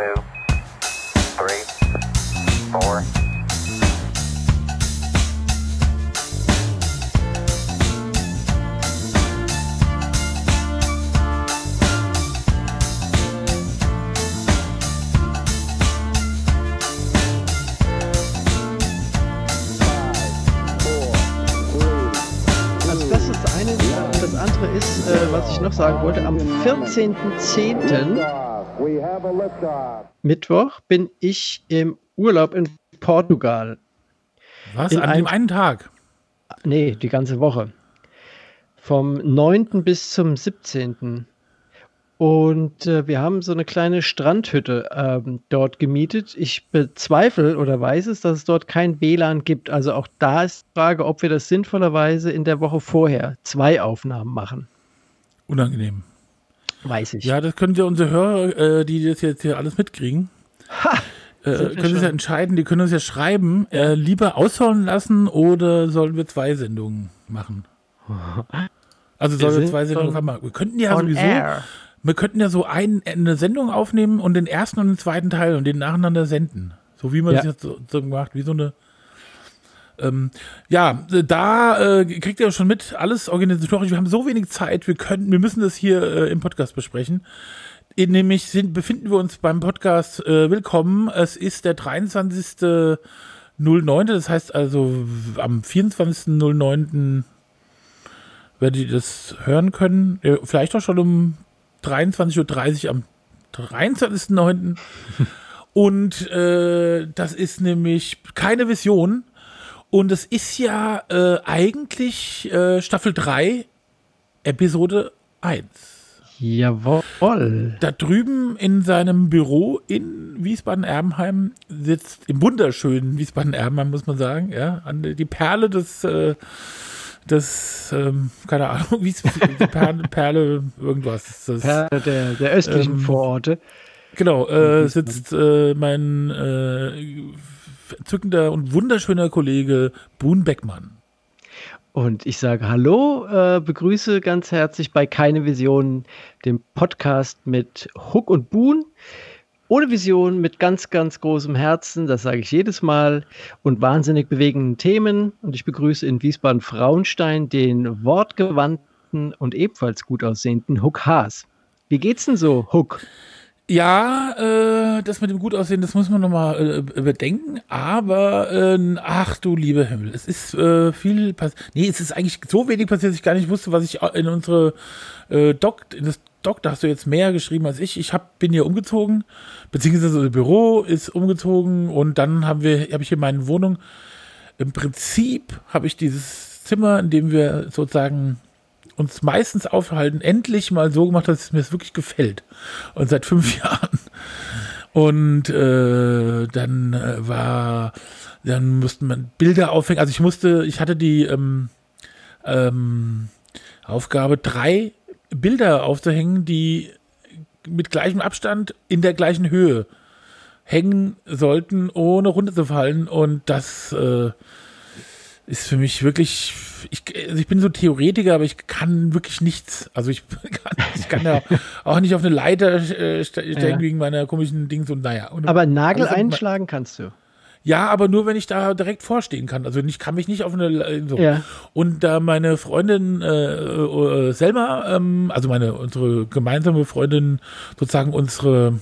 two, three, four. Also das andere ist, äh, was ich noch sagen wollte, am 14.10. Mittwoch bin ich im Urlaub in Portugal. Was? In An einem- dem einen Tag? Nee, die ganze Woche. Vom 9. bis zum 17. Und äh, wir haben so eine kleine Strandhütte ähm, dort gemietet. Ich bezweifle oder weiß es, dass es dort kein WLAN gibt. Also auch da ist die Frage, ob wir das sinnvollerweise in der Woche vorher zwei Aufnahmen machen. Unangenehm. Weiß ich. Ja, das können ja unsere Hörer, äh, die das jetzt hier alles mitkriegen, äh, sind wir können schon. ja entscheiden, die können uns ja schreiben, äh, lieber aushauen lassen oder sollen wir zwei Sendungen machen? Also sollen wir zwei Sendungen einmal. Wir könnten ja sowieso, air. wir könnten ja so ein, eine Sendung aufnehmen und den ersten und den zweiten Teil und den nacheinander senden. So wie man Ja. das jetzt so, so macht, wie so eine ähm, ja, äh, da äh, kriegt ihr schon mit, alles organisatorisch. Wir haben so wenig Zeit, wir können, wir müssen das hier äh, im Podcast besprechen. In, nämlich sind, befinden wir uns beim Podcast äh, Willkommen. Es ist der 23.09., das heißt also am 24.09. werdet ihr das hören können. Äh, vielleicht auch schon um 23.30 Uhr am 23.09. Und äh, das ist nämlich keine Vision. Und es ist ja äh, eigentlich äh, Staffel 3, Episode 1. Jawohl. Da drüben in seinem Büro in Wiesbaden-Erbenheim sitzt, im wunderschönen Wiesbaden-Erbenheim, muss man sagen, ja, an die Perle des, äh, des ähm, keine Ahnung, wie es- die Perle, Perle irgendwas. Das, Per der, der östlichen Ähm, Vororte. Genau, äh, sitzt äh, mein äh, entzückender und wunderschöner Kollege Boon Beckmann. Und ich sage Hallo, äh, begrüße ganz herzlich bei Keine Vision, dem Podcast mit Huck und Boon. Ohne Vision, mit ganz, ganz großem Herzen, das sage ich jedes Mal, und wahnsinnig bewegenden Themen. Und ich begrüße in Wiesbaden-Frauenstein den wortgewandten und ebenfalls gut aussehenden Huck Haas. Wie geht's denn so, Huck? Ja, äh, das mit dem gut aussehen, das muss man nochmal äh, überdenken. Aber, äh, ach du lieber Himmel, es ist äh, viel passiert. Nee, es ist eigentlich so wenig passiert, dass ich gar nicht wusste, was ich in unsere äh, Doc, in das Doc, da hast du jetzt mehr geschrieben als ich. Ich hab, bin hier umgezogen, beziehungsweise das Büro ist umgezogen und dann haben wir, habe ich hier meine Wohnung. Im Prinzip habe ich dieses Zimmer, in dem wir sozusagen uns meistens aufhalten, endlich mal so gemacht, dass es mir wirklich gefällt. Und seit fünf Jahren. Und äh, dann äh, war, dann musste man Bilder aufhängen. Also ich musste, ich hatte die ähm, ähm, Aufgabe, drei Bilder aufzuhängen, die mit gleichem Abstand in der gleichen Höhe hängen sollten, ohne runterzufallen. Und das äh, ist für mich wirklich, ich, also ich bin so Theoretiker, aber ich kann wirklich nichts. Also ich kann, ich kann ja auch nicht auf eine Leiter äh, ste- steigen Ja. wegen meiner komischen Dings und naja. Und Aber Nagel einschlagen kannst du. ja, aber nur wenn ich da direkt vorstehen kann. Also ich kann mich nicht auf eine Le- so. Ja. Und da meine Freundin äh, äh, Selma, ähm, also meine unsere gemeinsame Freundin, sozusagen unsere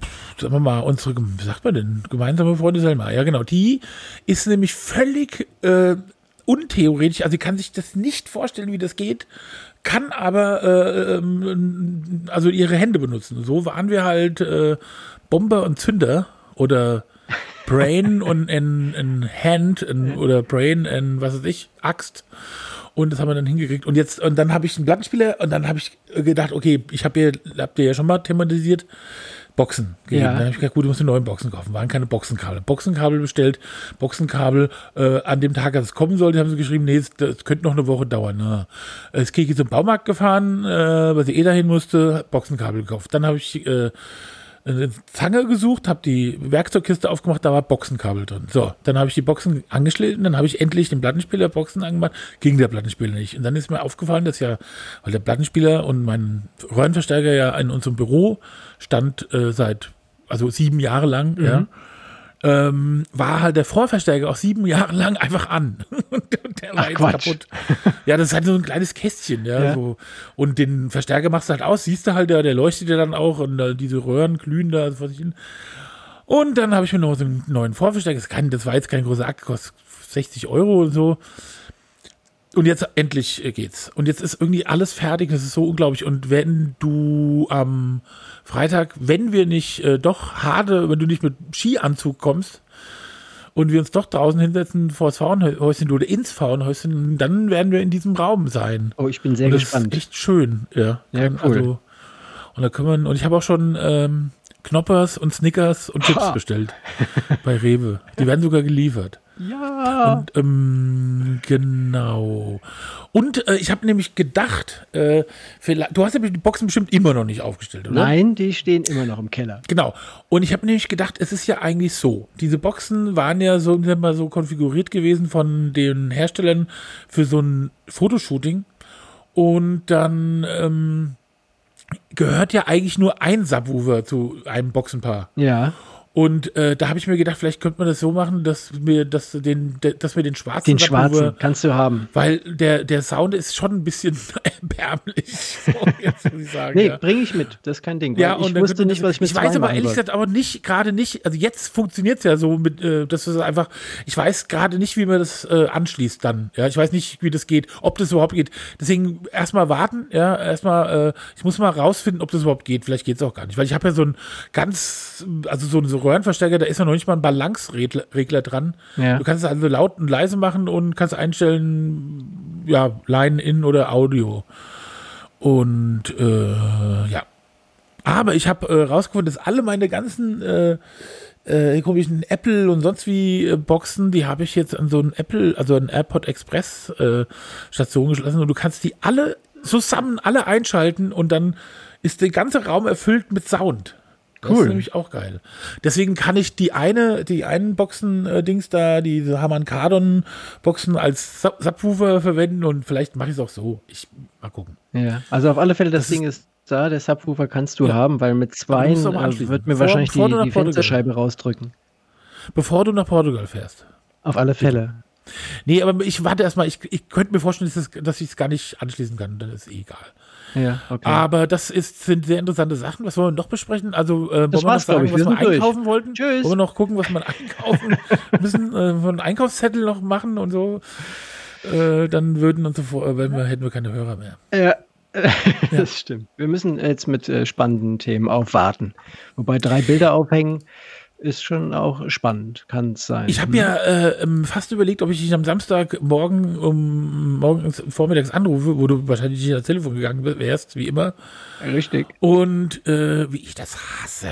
pff, sagen wir mal, unsere, wie sagt man denn, gemeinsame Freundin Selma, ja genau, die ist nämlich völlig äh, untheoretisch, also sie kann sich das nicht vorstellen, wie das geht, kann aber äh, ähm, also ihre Hände benutzen. So waren wir halt äh, Bomber und Zünder oder Brain und ein, ein Hand ein, oder Brain und was weiß ich, Axt. Und das haben wir dann hingekriegt. Und jetzt, und dann habe ich einen Plattenspieler und dann habe ich gedacht, okay, ich habe hier, habt ihr ja schon mal thematisiert, Boxen gegeben. Ja. Dann habe ich gedacht, gut, du musst eine neue Boxen kaufen. Waren keine Boxenkabel. Boxenkabel bestellt, Boxenkabel äh, an dem Tag, als es kommen sollte, haben sie geschrieben, nee, es, das könnte noch eine Woche dauern. Na. Es Kiki zum Baumarkt gefahren, äh, weil sie eh dahin musste, Boxenkabel gekauft. Dann habe ich äh, eine Zange gesucht, habe die Werkzeugkiste aufgemacht, da war Boxenkabel drin. So, dann habe ich die Boxen angeschnitten, dann habe ich endlich den Plattenspieler Boxen angemacht, ging der Plattenspieler nicht. Und dann ist mir aufgefallen, dass ja, weil der Plattenspieler und mein Röhrenverstärker ja in unserem Büro stand äh, seit, also sieben Jahre lang, ja, ähm, war halt der Vorverstärker auch sieben Jahre lang einfach an. der war Ach, jetzt Quatsch. kaputt. Ja, das ist halt so ein kleines Kästchen, ja. Ja. So. Und den Verstärker machst du halt aus, siehst du halt, der, der leuchtet ja dann auch und äh, diese Röhren glühen da vor sich hin. Und dann habe ich mir noch so einen neuen Vorverstärker. Das, kann, das war jetzt kein großer Akt, kostet 60 Euro und so. Und jetzt endlich äh, geht's. Und jetzt ist irgendwie alles fertig. Das ist so unglaublich. Und wenn du am Freitag, wenn wir nicht äh, doch harte, wenn du nicht mit Skianzug kommst und wir uns doch draußen hinsetzen vor das Frauenhäuschen oder ins Frauenhäuschen, dann werden wir in diesem Raum sein. Oh, ich bin sehr und das gespannt. ist echt schön, ja. Ja, cool. Also, und da können wir, und ich habe auch schon ähm, Knoppers und Snickers und Chips bestellt bei Rewe. Die werden sogar geliefert. Ja. Und ähm, genau. Und äh, ich habe nämlich gedacht, äh, vielleicht, du hast ja die Boxen bestimmt immer noch nicht aufgestellt, oder? Nein, die stehen immer noch im Keller. Genau. Und ich habe nämlich gedacht, es ist ja eigentlich so. Diese Boxen waren ja so, mal, so konfiguriert gewesen von den Herstellern für so ein Fotoshooting. Und dann ähm, gehört ja eigentlich nur ein Subwoofer zu einem Boxenpaar. Ja. Und äh, da habe ich mir gedacht, vielleicht könnte man das so machen, dass wir, dass den, de- dass wir den schwarzen Den schwarzen kannst du haben. weil der, der Sound ist schon ein bisschen erbärmlich. So, jetzt muss ich sagen. Nee, ja. bringe ich mit. Das ist kein Ding. Ja, ich wusste nicht, was ich mit Ich weiß aber ehrlich gesagt aber nicht, gerade nicht, also jetzt funktioniert es ja so mit, äh, dass es einfach, ich weiß gerade nicht, wie man das äh, anschließt dann. Ja, ich weiß nicht, wie das geht, ob das überhaupt geht. Deswegen erstmal warten, ja, erstmal, äh, ich muss mal rausfinden, ob das überhaupt geht. Vielleicht geht es auch gar nicht, weil ich habe ja so ein ganz, also so ein so Röhrenverstärker, da ist ja noch nicht mal ein Balanceregler Regler dran. Ja. Du kannst es also laut und leise machen und kannst einstellen, ja, Line in oder Audio. Und äh, ja. Aber ich habe äh, rausgefunden, dass alle meine ganzen äh, äh, komischen Apple und sonst wie äh, Boxen, die habe ich jetzt an so einen Apple, also an AirPod Express äh, Station geschlossen und du kannst die alle zusammen alle einschalten und dann ist der ganze Raum erfüllt mit Sound. Das Cool. ist nämlich auch geil. Deswegen kann ich die eine, die einen Boxen-Dings da, diese Hamann Kardon Boxen als Sub Subwoofer verwenden und vielleicht mache ich es auch so. Ich mal gucken. Ja, also auf alle Fälle, das, Das Ding ist da, der Subwoofer kannst du Ja. haben, weil mit zwei äh, anschließen. wird mir Vor- wahrscheinlich vor die, die? Fensterscheibe rausdrücken. Bevor du nach Portugal fährst. Auf alle Fälle. Nee, aber ich warte erstmal, ich, ich könnte mir vorstellen, dass, das, dass ich es gar nicht anschließen kann, dann ist eh egal. Ja, okay. Aber das ist, sind sehr interessante Sachen. Was wollen wir noch besprechen? Also, äh, wollen wir noch sagen, ich. was Wir wir sind durch. einkaufen wollten? Tschüss. Wollen wir noch gucken, was wir einkaufen müssen? Äh, einen Einkaufszettel noch machen und so? Äh, dann würden uns sofort, äh, wenn wir, hätten wir keine Hörer mehr. Ja, das stimmt. Wir müssen jetzt mit äh, spannenden Themen aufwarten. Wobei drei Bilder aufhängen ist schon auch spannend, kann es sein. Ich habe ja äh, ähm, fast überlegt, ob ich dich am Samstagmorgen um morgens vormittags anrufe, wo du wahrscheinlich nicht ans Telefon gegangen wärst, wie immer. Richtig. Und äh, wie ich das hasse.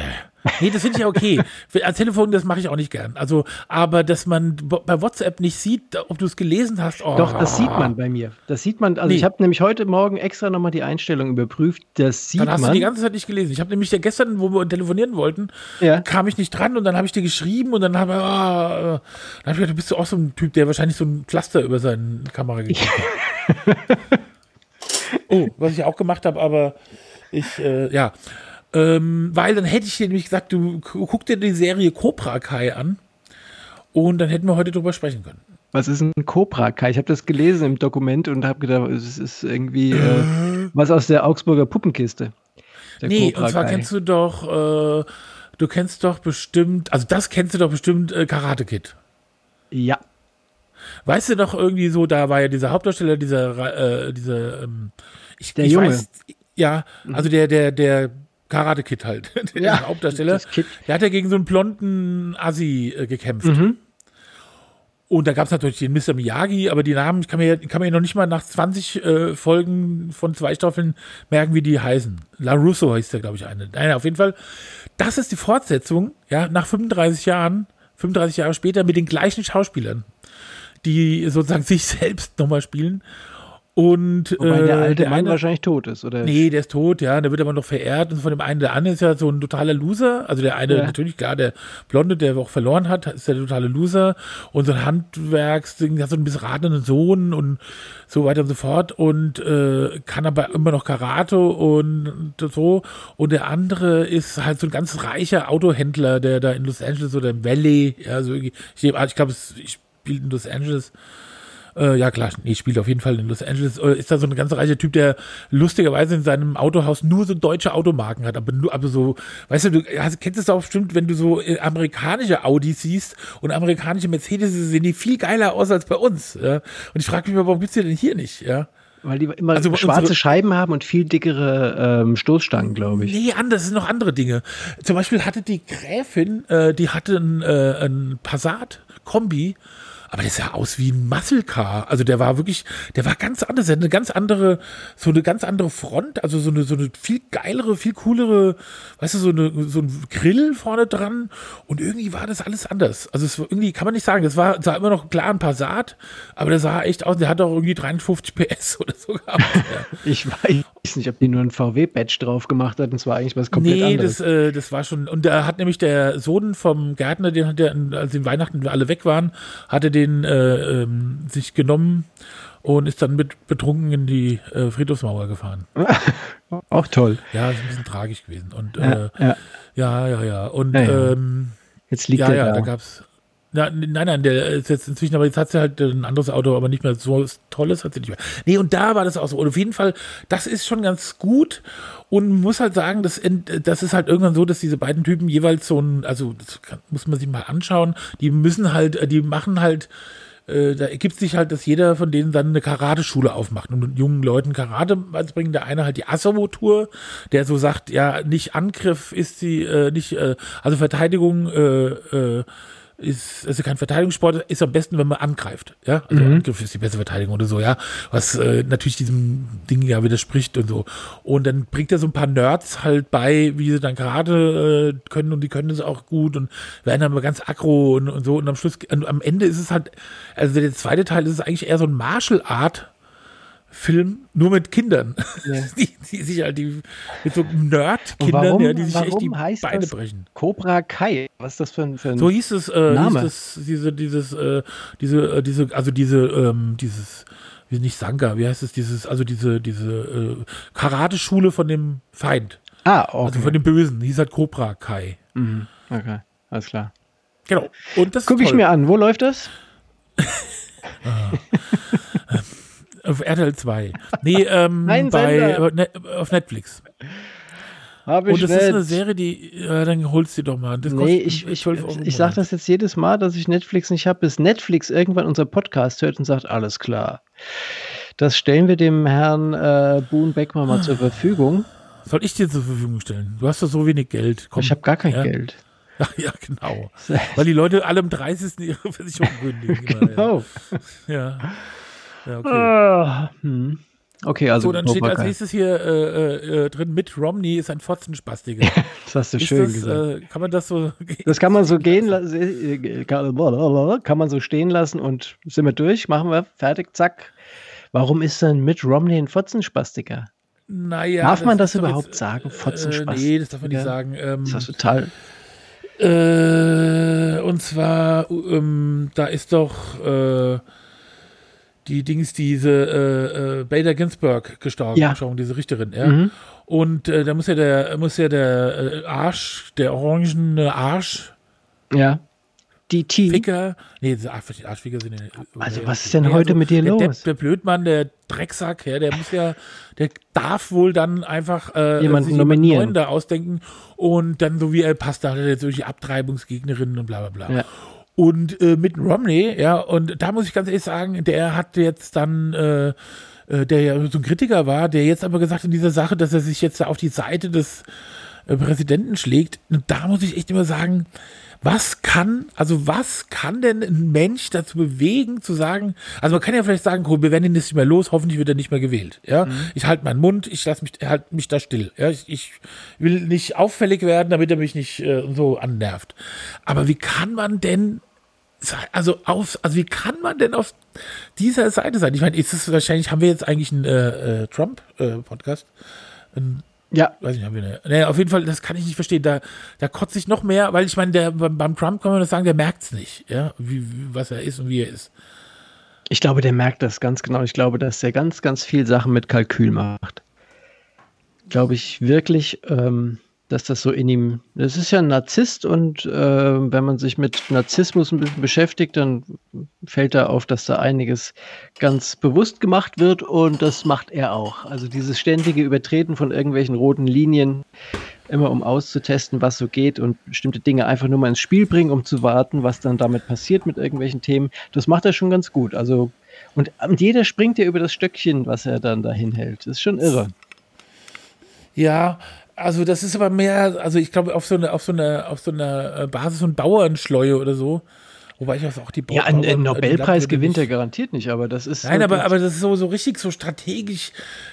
Nee, das finde ich ja okay. Am Telefon, das mache ich auch nicht gern. Also, aber dass man bei WhatsApp nicht sieht, ob du es gelesen hast. Oh. Doch, das sieht man bei mir. Das sieht man, also Nee. ich habe nämlich heute Morgen extra nochmal die Einstellung überprüft. Das sieht Dann hast man. du die ganze Zeit nicht gelesen. Ich habe nämlich ja gestern, wo wir telefonieren wollten, Ja. kam ich nicht dran und dann habe ich dir geschrieben und dann habe ich, ah, dann hab ich gedacht, du bist du auch so ein Typ, der wahrscheinlich so ein Pflaster über seine Kamera gekriegt hat. oh, was ich auch gemacht habe, aber ich, äh, ja. Ähm, weil dann hätte ich dir nämlich gesagt, du gu- guck dir die Serie Cobra Kai an und dann hätten wir heute drüber sprechen können. Was ist ein Cobra Kai? Ich habe das gelesen im Dokument und habe gedacht, es ist irgendwie äh, was aus der Augsburger Puppenkiste. Der Nee, Cobra und zwar Kai. kennst du doch, äh, du kennst doch bestimmt, also das kennst du doch bestimmt äh, Karate Kid. Ja, Weißt du doch irgendwie so, da war ja dieser Hauptdarsteller, dieser, äh, dieser, ähm, ich, Der ich Junge. weiß, ja, also der, der, der Karate Kid halt, der Ja, Hauptdarsteller, das Kid. der hat ja gegen so einen blonden Assi äh, gekämpft. Mhm. Und da gab es natürlich den Mr. Miyagi, aber die Namen ich kann mir, ja- kann mir noch nicht mal nach 20 äh, Folgen von zwei Staffeln merken, wie die heißen. La Russo heißt der, glaube ich, eine. Nein, auf jeden Fall, das ist die Fortsetzung, ja, nach 35 Jahren, 35 Jahre später mit den gleichen Schauspielern, die sozusagen sich selbst nochmal spielen. Und Wobei der äh, alte der Mann eine- wahrscheinlich tot ist, oder? Nee, der ist tot, ja. Der wird aber noch verehrt. Und von dem einen, der andere ist ja so ein totaler Loser. Also der eine, Ja. natürlich, klar, der Blonde, der auch verloren hat, ist der totale Loser. Und so ein Handwerksding, der hat so einen missratenen Sohn und so weiter und so fort. Und äh, kann aber immer noch Karate und so. Und der andere ist halt so ein ganz reicher Autohändler, der da in Los Angeles oder im Valley, ja, so irgendwie, ich, ich glaube, es ich spielt in Los Angeles. Äh, ja, klar, nee, spielt auf jeden Fall in Los Angeles. Äh, ist da so ein ganz reicher Typ, der lustigerweise in seinem Autohaus nur so deutsche Automarken hat. Aber nur, aber so, weißt du, du hast, kennst es auch bestimmt, wenn du so äh, amerikanische Audis siehst und amerikanische Mercedes, sehen die viel geiler aus als bei uns. Ja? Und ich frage mich mal, warum gibt's die denn hier nicht? Ja? Weil die immer Also schwarze Scheiben haben und viel dickere ähm, Stoßstangen, glaube ich. Nee, anders, es sind noch andere Dinge. Zum Beispiel hatte die Gräfin, äh, die hatte ein, äh, ein Passat-Kombi, aber der sah aus wie ein Muscle Car. Also der war wirklich, der war ganz anders. Der hat eine ganz andere, so eine ganz andere Front, also so eine, so eine viel geilere, viel coolere, weißt du, so, eine, so ein Grill vorne dran. Und irgendwie war das alles anders. Also es war irgendwie, kann man nicht sagen, das war, sah immer noch klar ein Passat, aber der sah echt aus, der hat auch irgendwie 53 PS oder so gehabt. Ich weiß nicht, ob die nur ein VW-Badge drauf gemacht hat und zwar eigentlich was komplett nee, anderes. das, äh, das war schon. Und da hat nämlich der Sohn vom Gärtner, den hat er, als den Weihnachten alle weg waren, hatte den äh, ähm, sich genommen und ist dann mit betrunken in die äh, Friedhofsmauer gefahren. Auch toll. Ja, ist ein bisschen tragisch gewesen. Und Ja, äh, ja. ja, ja, ja. Und Ja. Ähm, Jetzt liegt ja, er ja, da. da gab's. Ja, n- nein, nein, der ist jetzt inzwischen, aber jetzt hat sie halt ein anderes Auto, aber nicht mehr so tolles hat sie nicht mehr. Nee, und da war das auch so. Und auf jeden Fall, das ist schon ganz gut. Und muss halt sagen, das, das ist halt irgendwann so, dass diese beiden Typen jeweils so ein, also das kann, muss man sich mal anschauen, die müssen halt, äh, die machen halt, äh, da ergibt sich halt, dass jeder von denen dann eine Karateschule aufmacht und jungen Leuten Karate beibringen. Der eine halt die Asservo-Tour, der so sagt, ja, nicht Angriff ist sie, äh, nicht, äh, also Verteidigung, äh, äh, ist also kein Verteidigungssport, ist am besten, wenn man angreift. Ja, also Angriff ist die beste Verteidigung oder so, ja. Was äh, natürlich diesem Ding ja widerspricht und so. Und dann bringt er so ein paar Nerds halt bei, wie sie dann gerade äh, können und die können das auch gut und werden dann aber ganz aggro und, und so. Und am Schluss, und am Ende ist es halt, also der zweite Teil ist es eigentlich eher so ein Martial Art. Film nur mit Kindern, Ja. die, die sich halt die mit so Nerd-Kindern, ja, die sich echt die heißt Beine das brechen. Cobra Kai? Was ist das für ein, für ein So hieß es, äh, Name. hieß es diese, dieses, äh, diese, äh, diese, also diese, ähm, dieses, wie nicht Sangha, wie heißt es, dieses, also diese, diese äh, Karateschule von dem Feind, Ah, okay. also von dem Bösen, hieß halt Cobra Kai. mhm. okay, alles klar. Genau. Und das Guck ist ich mir an. Wo läuft das? Auf RTL 2. Nee, ähm, Ein bei, äh, ne, auf Netflix. Hab Und das ist eine Serie, die, ja, dann holst du die doch mal. Das Nee, ich, ich, 12 Euro im ich sage das jetzt jedes Mal, dass ich Netflix nicht habe, bis Netflix irgendwann unser Podcast hört und sagt, alles klar. Das stellen wir dem Herrn äh, Boone Beckmann mal zur Verfügung. Soll ich dir zur Verfügung stellen? Du hast doch so wenig Geld. Komm. ich habe gar kein ja. Geld. Ja, ja, genau. Weil die Leute alle am 30. ihre Versicherung kündigen. Genau. Ja. Ja. okay. Ah, hm. Okay, also So, dann steht als nächstes hier äh, äh, drin, Mitt Romney ist ein Fotzenspastiker. das hast du ist schön das, gesagt. äh, kann man das so... Das kann man so gehen lassen, kann man so stehen lassen und sind wir durch, machen wir, fertig, zack. Warum ist denn Mitt Romney ein Fotzenspastika? Naja, Darf man das doch überhaupt sagen? Äh, Fotzenspastiker? nee, das darf man nicht sagen. Ähm, Das ist total. Äh, und zwar, ähm, da ist doch äh, die Dings, diese äh, äh, Bader Ginsburg gestorben, Ja. schon, diese Richterin, ja. Mhm. Und äh, da muss ja der, muss ja der äh, Arsch, der orangene Arsch, Ja. Die T. Ficker, nee, diese Arsch, die Arschficker sind ja, Also, ja, was ist denn heute mit dir der los? Depp, der Blödmann, der Drecksack, ja, der muss ja, der darf wohl dann einfach äh, Jemanden nominieren. da ausdenken und dann so wie er passt, da hat er jetzt solche Abtreibungsgegnerinnen und bla bla bla. Ja. Und äh, mit Romney, ja, und da muss ich ganz ehrlich sagen, der hat jetzt dann, äh, äh, der ja so ein Kritiker war, der jetzt aber gesagt in dieser Sache, dass er sich jetzt da auf die Seite des äh, Präsidenten schlägt. Und da muss ich echt immer sagen, was kann, also was kann denn ein Mensch dazu bewegen, zu sagen, also man kann ja vielleicht sagen, cool, wir werden ihn jetzt nicht mehr los, hoffentlich wird er nicht mehr gewählt. Ja, ich halte meinen Mund, ich lasse mich, halt mich da still. Ja, ich, ich will nicht auffällig werden, damit er mich nicht äh, so annervt. Aber wie kann man denn also auf, also wie kann man denn auf dieser Seite sein? Ich meine, ist es wahrscheinlich, haben wir jetzt eigentlich einen äh, äh, Trump-Podcast? Äh, ja. Weiß nicht, haben wir eine. Nee, auf jeden Fall, das kann ich nicht verstehen. Da, da kotze ich noch mehr, weil ich meine, der, beim, beim Trump kann man das sagen, der merkt es nicht, ja, wie, wie, was er ist und wie er ist. Ich glaube, der merkt das ganz genau. Ich glaube, dass er ganz, ganz viel Sachen mit Kalkül macht. Glaube ich wirklich. Ähm, dass das so in ihm, das ist ja ein Narzisst und äh, wenn man sich mit Narzissmus ein bisschen beschäftigt, dann fällt da auf, dass da einiges ganz bewusst gemacht wird und das macht er auch. Also dieses ständige Übertreten von irgendwelchen roten Linien, immer um auszutesten, was so geht und bestimmte Dinge einfach nur mal ins Spiel bringen, um zu warten, was dann damit passiert mit irgendwelchen Themen, das macht er schon ganz gut. Also und, und jeder springt ja über das Stöckchen, was er dann dahin hält. Das ist schon irre. Ja, also das ist aber mehr, also ich glaube auf so eine, auf so eine, auf so eine äh, Basis von Bauernschleue oder so. Wobei ich auch die Bauern, Ja, einen, Nobelpreis gewinnt er garantiert nicht, aber das ist. Nein, aber, aber das ist so, so richtig so strategisch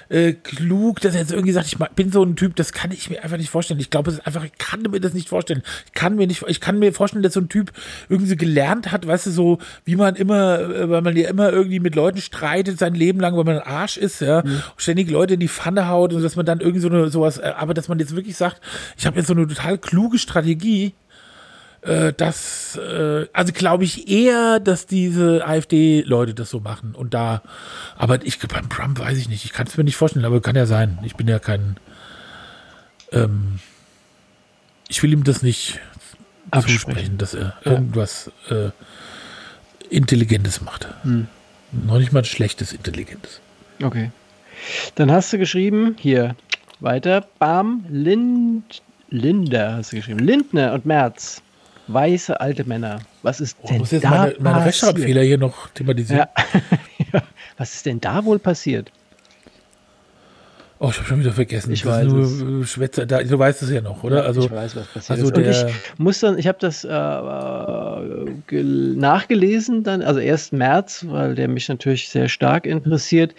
äh, klug, dass er jetzt irgendwie sagt, ich bin so ein Typ, das kann ich mir einfach nicht vorstellen. Ich glaube, es ist einfach, ich kann mir das nicht vorstellen. Ich kann mir nicht, ich kann mir vorstellen, dass so ein Typ irgendwie so gelernt hat, weißt du, so wie man immer, äh, weil man ja immer irgendwie mit Leuten streitet sein Leben lang, weil man ein Arsch ist, ja, mhm. ständig Leute in die Pfanne haut und dass man dann irgendwie so eine sowas, äh, aber dass man jetzt wirklich sagt, ich habe jetzt so eine total kluge Strategie äh, das, äh, also glaube ich eher, dass diese AfD-Leute das so machen und da, aber ich beim Trump weiß ich nicht, ich kann es mir nicht vorstellen, aber kann ja sein. Ich bin ja kein, ähm, ich will ihm das nicht zusprechen, dass er ja. irgendwas äh, Intelligentes macht. Hm. Noch nicht mal ein schlechtes Intelligentes. Okay. Dann hast du geschrieben, hier, weiter, Bam, Lind, Linder hast du geschrieben, Lindner und Merz weiße alte Männer. Was ist oh, denn muss jetzt da meine, meine Rechtschreibfehler hier noch thematisieren. Ja. Was ist denn da wohl passiert? Oh, ich habe schon wieder vergessen. Ich weiß nur Schwätzer, da, du weißt es ja noch, oder? Ja, also, ich weiß, was passiert also ist. Und ich muss dann, ich habe das äh, nachgelesen dann, also erst März, weil der mich natürlich sehr stark interessiert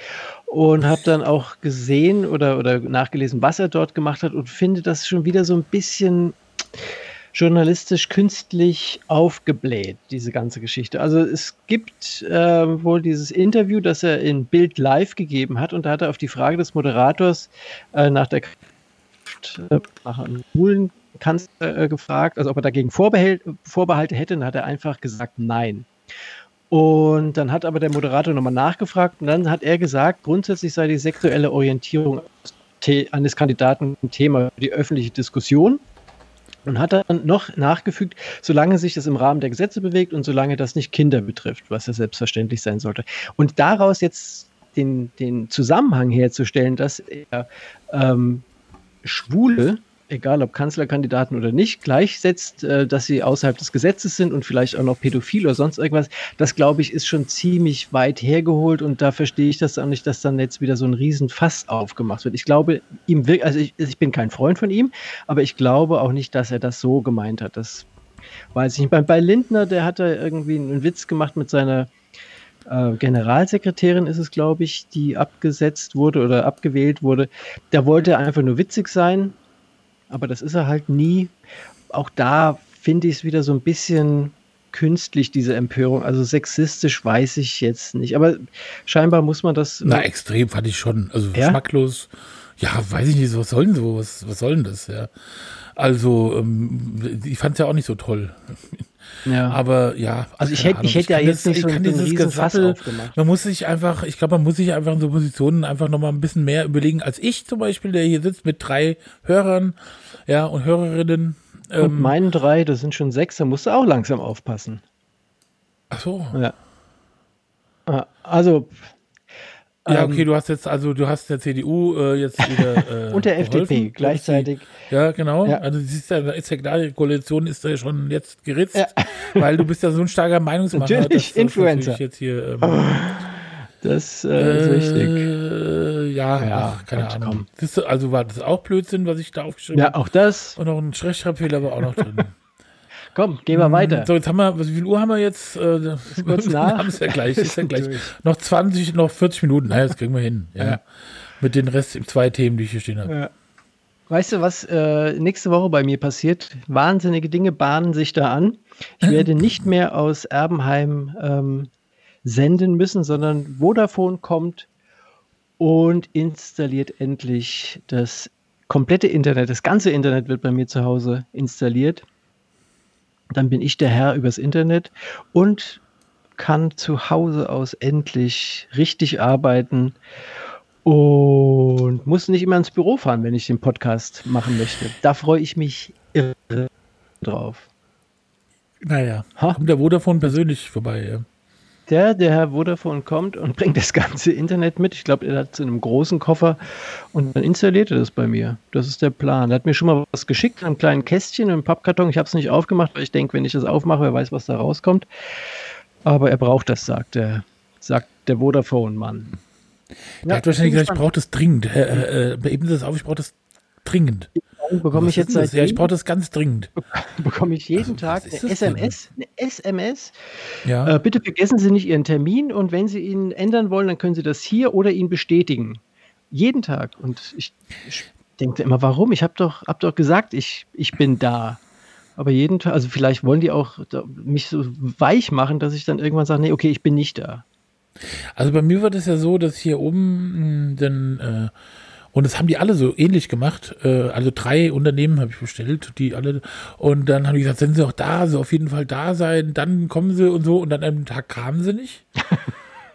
und habe dann auch gesehen oder, oder nachgelesen, was er dort gemacht hat und finde das schon wieder so ein bisschen journalistisch künstlich aufgebläht, diese ganze Geschichte. Also es gibt äh, wohl dieses Interview, das er in Bild Live gegeben hat und da hat er auf die Frage des Moderators äh, nach der äh, nach einem coolen äh, gefragt, also ob er dagegen Vorbehalte hätte, dann hat er einfach gesagt Nein. Und dann hat aber der Moderator nochmal nachgefragt und dann hat er gesagt, grundsätzlich sei die sexuelle Orientierung eines Kandidaten ein Thema für die öffentliche Diskussion und hat dann noch nachgefügt, solange sich das im Rahmen der Gesetze bewegt und solange das nicht Kinder betrifft, was ja selbstverständlich sein sollte. Und daraus jetzt den, den Zusammenhang herzustellen, dass er ähm, Schwule egal ob Kanzlerkandidaten oder nicht, gleichsetzt, äh, dass sie außerhalb des Gesetzes sind und vielleicht auch noch pädophil oder sonst irgendwas, das glaube ich ist schon ziemlich weit hergeholt und da verstehe ich das auch nicht, dass dann jetzt wieder so ein Riesenfass aufgemacht wird. Ich glaube, ihm wirklich, also ich, ich bin kein Freund von ihm, aber ich glaube auch nicht, dass er das so gemeint hat. Das weiß ich nicht. Bei, bei Lindner, der hat da irgendwie einen Witz gemacht mit seiner äh, Generalsekretärin ist es, glaube ich, die abgesetzt wurde oder abgewählt wurde. Da wollte er einfach nur witzig sein aber das ist er halt nie. Auch da finde ich es wieder so ein bisschen künstlich, diese Empörung. Also sexistisch weiß ich jetzt nicht. Aber scheinbar muss man das. Na, extrem fand ich schon. Also ja? geschmacklos. Ja, weiß ich nicht, was soll denn so? Was, was soll denn das? Ja. Also, ähm, ich fand es ja auch nicht so toll. Ja. Aber ja. Also ich hätte, ich hätte ja jetzt nicht so ein aufgemacht. Man muss sich einfach, ich glaube, man muss sich einfach in so Positionen einfach nochmal ein bisschen mehr überlegen als ich zum Beispiel, der hier sitzt mit drei Hörern, ja, und Hörerinnen. Ähm, und meinen drei, das sind schon sechs, da musst du auch langsam aufpassen. Ach so. Ja. Ah, also, ja, okay, ähm, du hast jetzt, also du hast der CDU äh, jetzt wieder. Äh, und der FDP gleichzeitig. ja, genau. Ja. Also siehst du, ist ja klar, die Koalition ist ja schon jetzt geritzt, ja. weil du bist ja so ein starker Meinungsmacher. Natürlich, dass, Influencer. jetzt hier, ähm, das äh, ist wichtig. Äh, ja, ja ach, keine Ahnung. Du, also war das auch Blödsinn, was ich da aufgeschrieben habe? Ja, auch das. Und noch ein Rechtschreibfehler war auch noch drin. Komm, gehen wir weiter. So, jetzt haben wir, wie viel Uhr haben wir jetzt? Äh, kurz nach. haben es ja gleich, ist ja gleich. Noch 20, noch 40 Minuten. Naja, das kriegen wir hin. Ja. ja. Mit den Rest, zwei Themen, die ich hier stehen habe. Ja. Weißt du, was äh, nächste Woche bei mir passiert? Wahnsinnige Dinge bahnen sich da an. Ich werde nicht mehr aus Erbenheim ähm, senden müssen, sondern Vodafone kommt und installiert endlich das komplette Internet. Das ganze Internet wird bei mir zu Hause installiert. Dann bin ich der Herr übers Internet und kann zu Hause aus endlich richtig arbeiten und muss nicht immer ins Büro fahren, wenn ich den Podcast machen möchte. Da freue ich mich irre drauf. Naja, Ha? kommt der Vodafone persönlich vorbei. Ja. Der, der Herr Vodafone kommt und bringt das ganze Internet mit. Ich glaube, er hat es in einem großen Koffer und dann installiert er das bei mir. Das ist der Plan. Er hat mir schon mal was geschickt in einem kleinen Kästchen, in einem Pappkarton. Ich habe es nicht aufgemacht, weil ich denke, wenn ich das aufmache, wer weiß, was da rauskommt. Aber er braucht das, sagt der, sagt der Vodafone-Mann. Der hat wahrscheinlich gesagt, ich brauche das dringend. Äh, äh, beheben Sie das auf, ich brauche das dringend. Bekomme ich jetzt seit Ja, ich brauche das ganz dringend. bekomme ich jeden Also, Tag eine denn? SMS, eine SMS. Ja. Äh, bitte vergessen Sie nicht Ihren Termin und wenn Sie ihn ändern wollen, dann können Sie das hier oder ihn bestätigen. Jeden Tag. Und ich, ich denke immer, warum? Ich habe doch, hab doch gesagt, ich, ich bin da. Aber jeden Tag, also vielleicht wollen die auch da, mich so weich machen, dass ich dann irgendwann sage, nee, okay, ich bin nicht da. Also bei mir war das ja so, dass hier oben mh, dann äh, und das haben die alle so ähnlich gemacht. Äh, also drei Unternehmen habe ich bestellt, die alle. Und dann haben die gesagt, sind sie auch da, sie auf jeden Fall da sein, dann kommen sie und so. Und dann an einem Tag kamen sie nicht.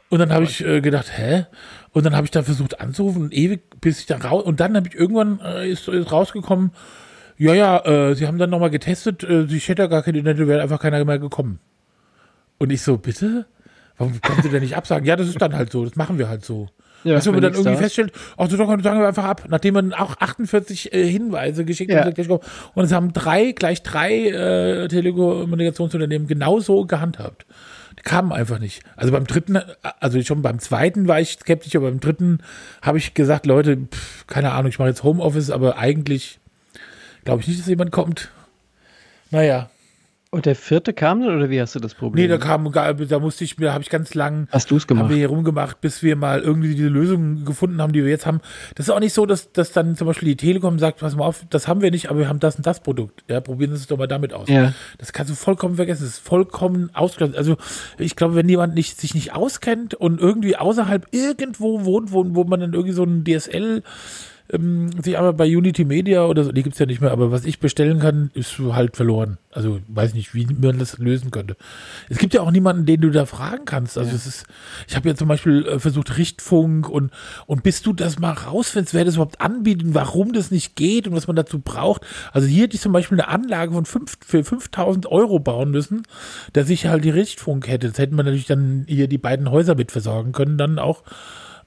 Und dann habe ich äh, gedacht, hä? Und dann habe ich da versucht anzurufen und ewig, bis ich dann raus. Und dann habe ich irgendwann äh, ist, ist rausgekommen, ja, ja, äh, sie haben dann nochmal getestet, äh, ich hätte ja gar kein Internet, wäre einfach keiner mehr gekommen. Und ich so, bitte? Warum können Sie denn nicht absagen? Ja, das ist dann halt so, das machen wir halt so. Ja, du, wenn man dann irgendwie da feststellt, ach so, dann sagen wir einfach ab, nachdem man auch 48 äh, Hinweise geschickt Ja. hat, und es haben drei, gleich drei äh, Telekommunikationsunternehmen genauso gehandhabt. Die kamen einfach nicht. Also beim dritten, also schon beim zweiten war ich skeptisch, aber beim dritten habe ich gesagt, Leute, pff, keine Ahnung, ich mache jetzt Homeoffice, aber eigentlich glaube ich nicht, dass jemand kommt. Naja. Und der vierte kam dann oder wie hast du das Problem? Nee, da kam, da musste ich mir, habe ich ganz lang Hast du es haben gemacht? wir hier rumgemacht, bis wir mal irgendwie diese Lösung gefunden haben, die wir jetzt haben. Das ist auch nicht so, dass, dass dann zum Beispiel die Telekom sagt, pass mal auf, das haben wir nicht, aber wir haben das und das Produkt. Ja, probieren Sie es doch mal damit aus. Ja. Das kannst du vollkommen vergessen. Das ist vollkommen ausgeschlossen. Also ich glaube, wenn jemand nicht, sich nicht auskennt und irgendwie außerhalb irgendwo wohnt, wo, wo man dann irgendwie so ein DSL ähm, sich aber bei Unity Media oder so, die gibt's ja nicht mehr, aber was ich bestellen kann, ist halt verloren. Also weiß nicht, wie man das lösen könnte. Es gibt ja auch niemanden, den du da fragen kannst. Also es ist, ich habe ja zum Beispiel äh, versucht Richtfunk und, und bis du das mal rausfindest, wer das überhaupt anbietet, warum das nicht geht und was man dazu braucht. Also hier hätte ich zum Beispiel eine Anlage von fünf, für 5000 Euro bauen müssen, dass ich halt die Richtfunk hätte. Das hätten wir natürlich dann hier die beiden Häuser mit versorgen können, dann auch.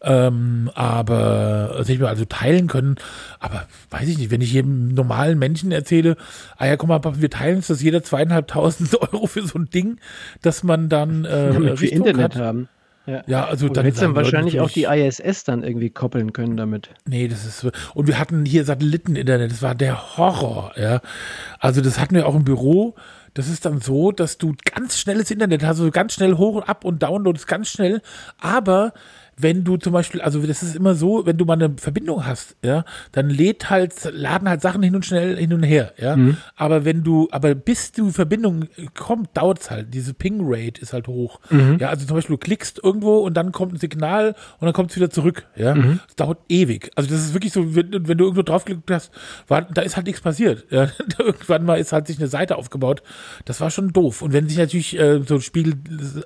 Ähm, aber das hätte ich mir also teilen können. Aber weiß ich nicht, wenn ich jedem normalen Menschen erzähle, ah ja, guck mal, Papa, wir teilen uns das jeder zweieinhalbtausend Euro für so ein Ding, dass man dann äh, wir Richtung Internet hat. haben. Ja. Ja, also Und dann hättest dann Leute wahrscheinlich auch die ISS dann irgendwie koppeln können damit. Nee, das ist. Und wir hatten hier Satelliten-Internet, das war der Horror, ja. Also das hatten wir auch im Büro. Das ist dann so, dass du ganz schnelles Internet hast, also ganz schnell hoch und ab und downloadest ganz schnell. Aber wenn du zum Beispiel, also das ist immer so, wenn du mal eine Verbindung hast, ja, dann lädt halt, laden halt Sachen hin und schnell hin und her, ja. Aber wenn du, aber bis die Verbindung kommt, dauert's halt. Diese Ping-Rate ist halt hoch. Ja, also zum Beispiel du klickst irgendwo und dann kommt ein Signal und dann kommt es wieder zurück, ja. Das dauert ewig. Also das ist wirklich so, wenn, wenn du irgendwo draufgeklickt hast, war, da ist halt nichts passiert. Ja. Irgendwann mal ist halt sich eine Seite aufgebaut. Das war schon doof. Und wenn sich natürlich äh, so Spiegel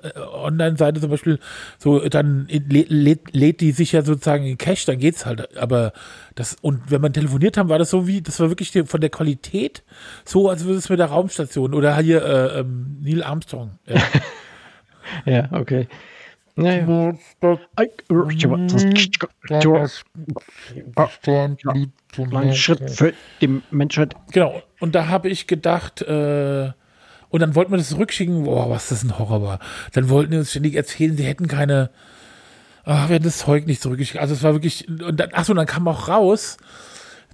äh, Online-Seite zum Beispiel so, dann lädt, lädt, lädt die sich ja sozusagen in Cache, dann geht's halt. Aber das, und wenn man telefoniert haben, war das so wie, das war wirklich die, von der Qualität so, als würde es mit der Raumstation oder hier äh, ähm, Neil Armstrong. Ja. Ja, okay. Naja. Ein Schritt für die Menschheit. Genau. Und da habe ich gedacht, äh, und dann wollten wir das zurückschicken, boah, was das ein Horror war. Dann wollten die uns ständig erzählen, sie hätten keine, ach, wir hätten das Zeug nicht zurückgeschickt. Also es war wirklich, und dann, achso, dann kam auch raus,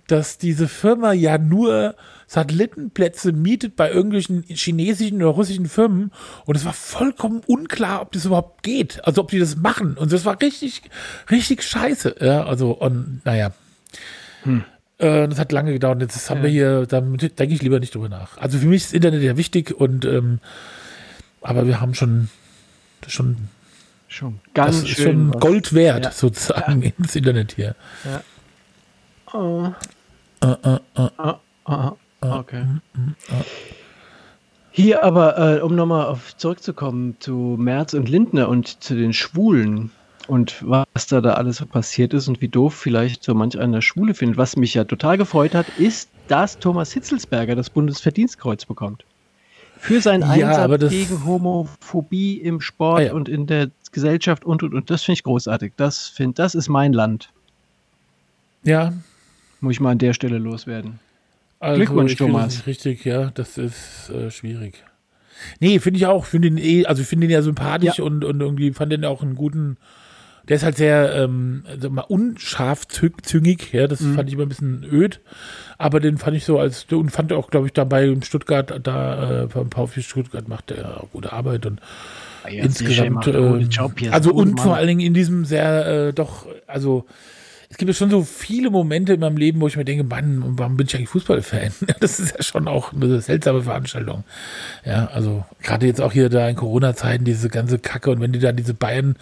dass diese Firma ja nur Satellitenplätze mietet bei irgendwelchen chinesischen oder russischen Firmen und es war vollkommen unklar, ob das überhaupt geht, also ob die das machen und das war richtig, richtig scheiße, ja, also und naja. Äh, das hat lange gedauert. Jetzt haben Ja. wir hier, da denke ich lieber nicht drüber nach. Also für mich ist Internet ja wichtig und ähm, aber wir haben schon schon Schon ganz das ist schön. schon. Gold wert, Ja. sozusagen, ins Internet hier. Oh, Äh, äh, äh. ah, ah, okay. Mhm, Hier aber, äh, um nochmal auf zurückzukommen zu Merz und Lindner und zu den Schwulen und was da da alles so passiert ist und wie doof vielleicht so manch einer Schwule findet. Was mich ja total gefreut hat, ist, dass Thomas Hitzelsberger das Bundesverdienstkreuz bekommt. Für seinen Ja, Einsatz gegen Homophobie im Sport Ah, ja. und in der Gesellschaft und und und. Das finde ich großartig. Das, find, das ist mein Land. Ja, Muss ich mal an der Stelle loswerden. Also, Glückwunsch, Thomas. richtig, ja, das ist äh, schwierig. Nee, finde ich auch. Finde ihn eh, also ich finde ihn ja sympathisch Ja. und, und irgendwie fand ihn auch einen guten. Der ist halt sehr, ähm, also mal unscharfzüngig, ja, das Mhm. fand ich immer ein bisschen öd. Aber den fand ich so als, und fand auch, glaube ich, dabei in Stuttgart, da, äh, beim VfB Stuttgart macht er auch gute Arbeit und insgesamt. ähm, also und vor allen Dingen in diesem sehr, äh, doch, also es gibt ja schon so viele Momente in meinem Leben, wo ich mir denke, Mann, warum bin ich eigentlich Fußballfan? Das ist ja schon auch eine seltsame Veranstaltung. Ja, also gerade jetzt auch hier da in Corona-Zeiten diese ganze Kacke und wenn du da diese Bayern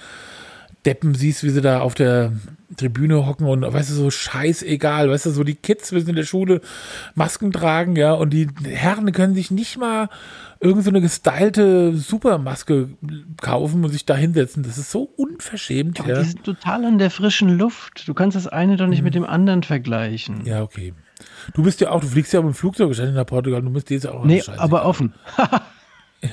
Deppen siehst, wie sie da auf der Tribüne hocken und weißt du, so scheißegal, weißt du, so die Kids müssen in der Schule Masken tragen, ja, und die Herren können sich nicht mal irgend so eine gestylte Supermaske kaufen und sich da hinsetzen. Das ist so unverschämt, Aber ja. die sind total an der frischen Luft. Du kannst das eine doch nicht mit dem anderen vergleichen. Ja, okay. Du bist ja auch, du fliegst ja mit dem Flugzeug wahrscheinlich nach Portugal, du bist jetzt ja auch nee, aber offen.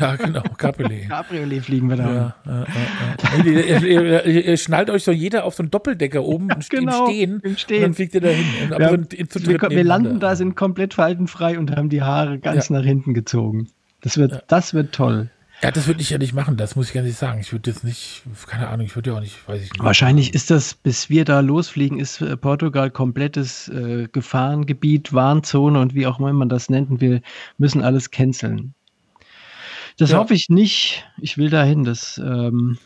Ja, genau, Cabriolet. Cabriolet fliegen wir da. Ja, ja, ja, ja. Nee, ihr, ihr, ihr, schnallt euch so jeder auf so einen Doppeldecker oben im genau, Stehen, im und Stehen. dann fliegt ihr da hin. Ja, so wir, wir landen da, sind komplett faltenfrei und haben die Haare ganz nach hinten gezogen. Das wird, das wird toll. Ja, das würde ich ja nicht machen, das muss ich ganz ehrlich sagen. Ich würde jetzt nicht, keine Ahnung, ich würde ja auch nicht, weiß ich nicht. Wahrscheinlich ist das, bis wir da losfliegen, ist äh, Portugal komplettes äh, Gefahrengebiet, Warnzone und wie auch immer man das nennt. Und wir müssen alles canceln. Das Ja. hoffe ich nicht. Ich will dahin. Das, ähm,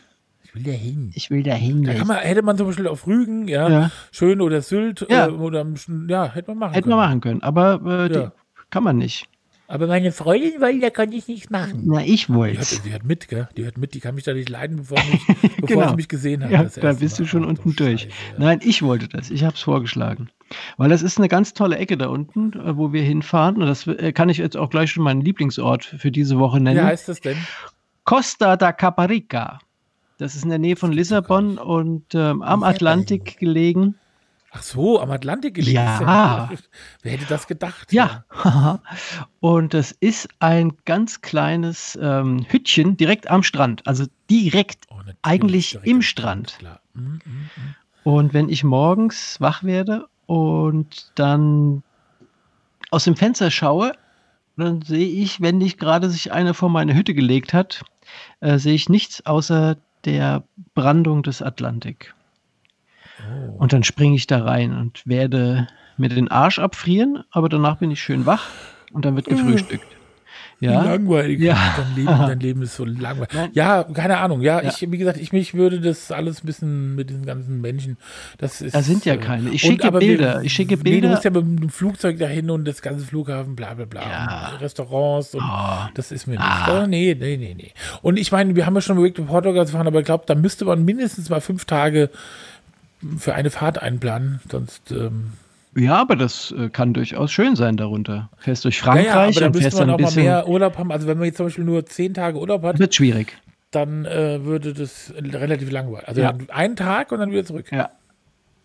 Ich will da hin. ich will dahin. Da kann man, hätte man zum Beispiel auf Rügen, ja, Ja. schön oder Sylt, Ja. äh, oder, ja, hätte man machen Hätte können. man machen können, aber äh, Ja. kann man nicht. Aber meine Freundin wollte, da konnte ich nichts machen. Na, ich Die wollte hört, die hört mit, gell? Die hört mit, die kann mich da nicht leiden, bevor, mich, bevor Genau. sie mich gesehen hat. Ja, da bist du schon Ach, unten du durch. Scheiße, ja. Nein, ich wollte das. Ich habe es vorgeschlagen. Weil das ist eine ganz tolle Ecke da unten, äh, wo wir hinfahren. Und das äh, kann ich jetzt auch gleich schon meinen Lieblingsort für diese Woche Wie nennen. heißt das denn? Costa da Caparica. Das ist in der Nähe von Lissabon und ähm, am Atlantik gelegen. Ach so, am Atlantik gelegen. Ja. Wer hätte das gedacht? Ja. und das ist ein ganz kleines ähm, Hüttchen direkt am Strand. Also direkt Oh, eigentlich direkt im Strand. Mhm, mhm, mhm. Und wenn ich morgens wach werde und dann aus dem Fenster schaue, dann sehe ich, wenn nicht gerade sich einer vor meine Hütte gelegt hat, äh, sehe ich nichts außer der Brandung des Atlantik. Oh. Und dann springe ich da rein und werde mir den Arsch abfrieren, aber danach bin ich schön wach und dann wird gefrühstückt. Ja, Langweilig. Ja. Dein, Leben, dein Leben ist so langweilig. Ja, keine Ahnung. Ja, Ja. ich, wie gesagt, ich mich würde das alles ein bisschen mit diesen ganzen Menschen. Das ist, Da sind ja äh, keine. Ich und schicke aber Bilder. Ich schicke Nee, Bilder. du musst ja mit dem Flugzeug dahin und das ganze Flughafen, bla bla bla. Ja. Und Restaurants und Oh. das ist mir nicht. Ah. Oh, nee, nee, nee, nee. Und ich meine, wir haben ja schon überlegt, nach Portugal zu fahren, aber ich glaube, da müsste man mindestens mal fünf Tage für eine Fahrt einplanen. Sonst. Ähm, Ja, aber das äh, kann durchaus schön sein darunter. Fährst durch ja, Frankreich ja, aber da und fährst dann ein mal bisschen. mehr Urlaub haben. Also wenn man jetzt zum Beispiel nur zehn Tage Urlaub hat, Wird schwierig. dann äh, würde das relativ langweilig. Also Ja. dann einen Tag und dann wieder zurück. Ja.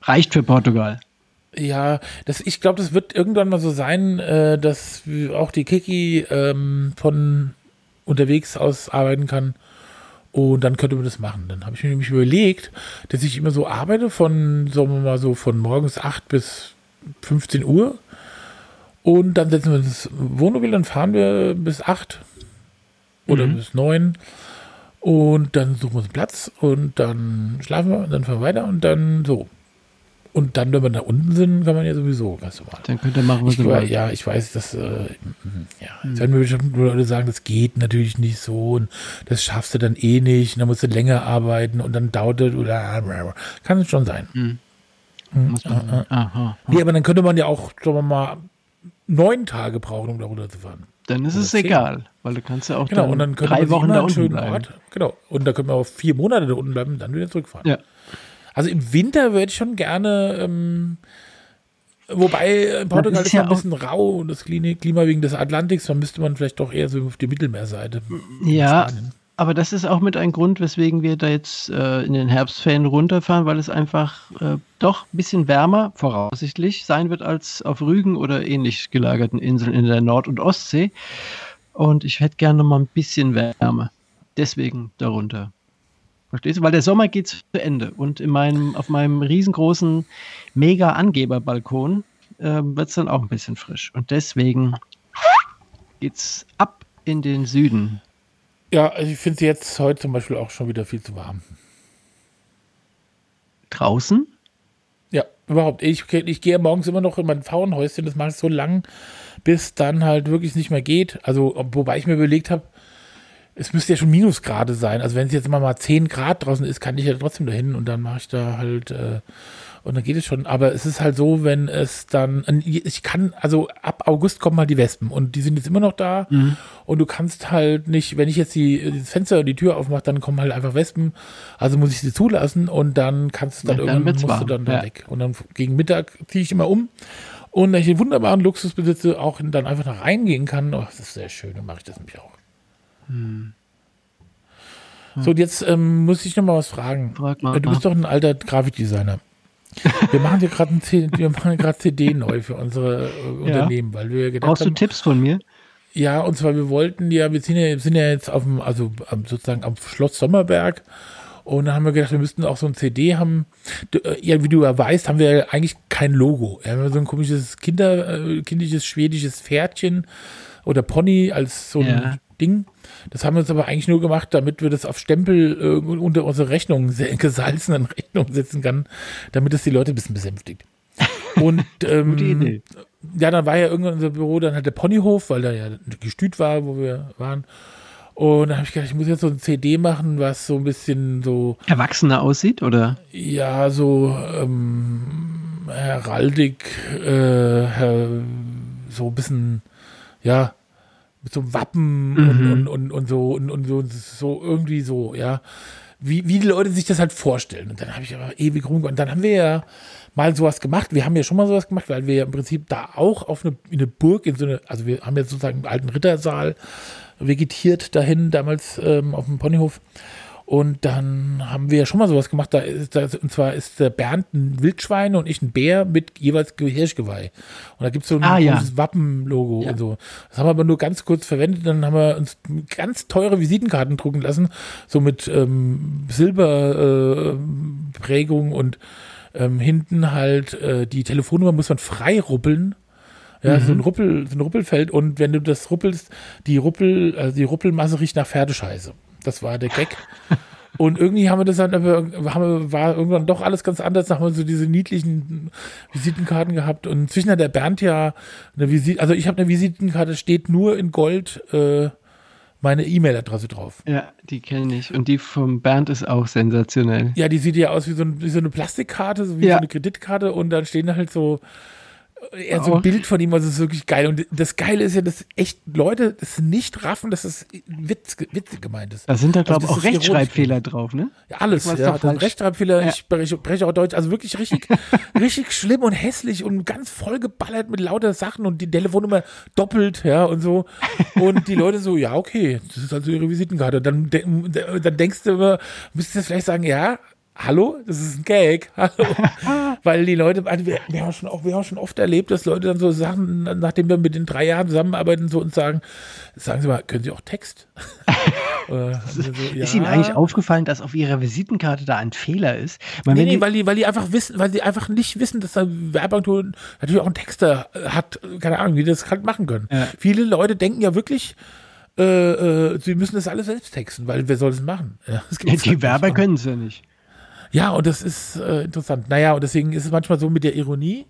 Reicht für Portugal. Ja, das, ich glaube, das wird irgendwann mal so sein, äh, dass auch die Kiki ähm, von unterwegs aus arbeiten kann. Und dann könnte man das machen. Dann habe ich mir nämlich überlegt, dass ich immer so arbeite von, sagen wir mal so, von morgens 8 bis 15 Uhr. Und dann setzen wir ins Wohnmobil, dann fahren wir bis 8 oder Mhm. bis 9. Und dann suchen wir uns einen Platz und dann schlafen wir und dann fahren wir weiter und dann so. Und dann, wenn wir da unten sind, kann man ja sowieso ganz normal. Dann könnt ihr machen, was Ich, wollt. ja, ich weiß, dass, äh, mhm, ja, jetzt werden mir bestimmt Leute sagen, das geht natürlich nicht so und das schaffst du dann eh nicht und dann musst du länger arbeiten und dann dauert es oder kann es schon sein. Muss man, aha. Nee, aber dann könnte man ja auch, sagen wir mal, neun Tage brauchen, um da runterzufahren. Dann ist Oder es zehn. egal, weil du kannst ja auch Genau, dann und dann könnte drei man Wochen da unten bleiben. Ort. Genau. Und da könnte man auch vier Monate da unten bleiben und dann wieder zurückfahren. Ja. Also im Winter würde ich schon gerne, ähm, wobei in Portugal ist ist ja ein bisschen rau und das Klima wegen des Atlantiks, dann müsste man vielleicht doch eher so auf die Mittelmeerseite. Ja, Spanien. aber das ist auch mit ein Grund, weswegen wir da jetzt äh, in den Herbstferien runterfahren, weil es einfach äh, doch ein bisschen wärmer, voraussichtlich, sein wird als auf Rügen oder ähnlich gelagerten Inseln in der Nord- und Ostsee. Und ich hätte gerne mal ein bisschen Wärme. Deswegen darunter. Verstehst du? Weil der Sommer geht zu Ende und in meinem, auf meinem riesengroßen Mega-Angeber-Balkon ähm, wird es dann auch ein bisschen frisch. Und deswegen geht's ab in den Süden. Ja, also ich finde es jetzt heute zum Beispiel auch schon wieder viel zu warm. Draußen? Ja, überhaupt. Ich, ich gehe morgens immer noch in mein Pfauenhäuschen, das mache ich so lang, bis dann halt wirklich nicht mehr geht. Also, wobei ich mir überlegt habe, es müsste ja schon Minusgrade sein. Also, wenn es jetzt immer mal 10 Grad draußen ist, kann ich ja trotzdem dahin und dann mache ich da halt, äh, und dann geht es schon. Aber es ist halt so, wenn es dann, ich kann, also ab August kommen halt die Wespen und die sind jetzt immer noch da und du kannst halt nicht, wenn ich jetzt die, das Fenster und die Tür aufmache, dann kommen halt einfach Wespen. Also muss ich sie zulassen und dann kannst du dann Ja, dann irgendwann wird's musst du dann da ja. weg. Und dann gegen Mittag ziehe ich immer um. Und da ich den wunderbaren Luxus besitze, auch dann einfach nach reingehen kann, oh, das ist sehr schön, dann mache ich das nämlich auch. Hm. So, und jetzt ähm, muss ich noch mal was fragen. Frag mal. Äh, Du bist doch ein alter Grafikdesigner. Wir machen hier gerade wir machen gerade CD neu für unsere äh, Unternehmen, weil wir gedacht Brauchst du haben, Tipps von mir? ja, und zwar wir wollten ja, wir sind ja, sind ja jetzt auf dem, also sozusagen am Schloss Sommerberg und dann haben wir gedacht, wir müssten auch so ein CD haben. Äh, Ja, wie du ja weißt, haben wir ja eigentlich kein Logo. Wir haben so ein komisches Kinder, äh, kindliches schwedisches Pferdchen oder Pony als so ein Ja. Ding. Das haben wir uns aber eigentlich nur gemacht, damit wir das auf Stempel äh, unter unsere Rechnung, gesalzenen Rechnung setzen kann, damit es die Leute ein bisschen besänftigt. Und ähm, ja, dann war ja irgendwann unser Büro, dann halt der Ponyhof, weil da ja Gestüt war, wo wir waren. Und dann habe ich gedacht, ich muss jetzt so ein CD machen, was so ein bisschen so, Erwachsener aussieht, oder? ja, so ähm, Heraldik, äh, so ein bisschen, ja, mit so einem Wappen und, Mhm. und, und, und so und, und so, so irgendwie so, ja. Wie, wie die Leute sich das halt vorstellen. Und dann habe ich aber ewig rum. Und dann haben wir ja mal sowas gemacht. Wir haben ja schon mal sowas gemacht, weil wir ja im Prinzip da auch auf eine, in eine Burg, in so eine, also wir haben ja sozusagen einen alten Rittersaal vegetiert dahin, damals ähm, auf dem Ponyhof. Und dann haben wir ja schon mal sowas gemacht. Da ist, da, und zwar ist der Bernd ein Wildschwein und ich ein Bär mit jeweils Hirschgeweih. Und da gibt es so ein Ah, ja. Wappenlogo Ja. und so. Das haben wir aber nur ganz kurz verwendet. Dann haben wir uns ganz teure Visitenkarten drucken lassen, so mit ähm, Silberprägung äh, Prägung und ähm, hinten halt äh, die Telefonnummer muss man frei ruppeln. Ja, so ein Ruppel, so ein Ruppelfeld und wenn du das ruppelst, die Ruppel, also die Ruppelmasse riecht nach Pferdescheiße. Das war der Gag. Und irgendwie haben wir das dann, aber haben wir, war irgendwann doch alles ganz anders. Da haben wir so diese niedlichen Visitenkarten gehabt. Und inzwischen hat der Bernd ja eine Visite, also ich habe eine Visitenkarte, steht nur in Gold äh, meine E-Mail-Adresse drauf. Ja, die kenne ich. Und die vom Bernd ist auch sensationell. Ja, die sieht ja aus wie so, ein, wie so eine Plastikkarte, so wie Ja. so eine Kreditkarte und dann stehen da halt so eher so ein Bild von ihm, also es ist wirklich geil. Und das Geile ist ja, dass echt Leute das nicht raffen, dass das Witz, witzig gemeint ist. Da sind da, glaube ich, Also auch Rechtschreibfehler drauf, ne? Ja, alles, Was ja. Dann. Rechtschreibfehler, Ja. ich spreche, spreche auch Deutsch, also wirklich richtig, richtig schlimm und hässlich und ganz vollgeballert mit lauter Sachen und die Telefonnummer doppelt, ja, und so. Und die Leute so, ja, okay, das ist also ihre Visitenkarte. Dann, dann denkst du immer, müsstest du vielleicht sagen, ja, hallo, das ist ein Gag, hallo. Weil die Leute, also wir, wir, haben schon wir haben schon oft erlebt, dass Leute dann so Sachen, nachdem wir mit den drei Jahren zusammenarbeiten, so uns sagen, sagen Sie mal, können Sie auch Text? Oder so, Ist ja. Ihnen eigentlich aufgefallen, dass auf Ihrer Visitenkarte da ein Fehler ist? Weil Nee, nee, die- weil die, weil die einfach wissen, weil sie einfach nicht wissen, dass da Werbeagentur natürlich auch einen Texter äh, hat, keine Ahnung, wie die das halt machen können. Ja. Viele Leute denken ja wirklich, äh, äh, sie müssen das alles selbst texten, weil wer soll das machen? Ja, halt die nicht. Werber können es ja nicht. Ja, und das ist äh, interessant. Naja, und deswegen ist es manchmal so mit der Ironie.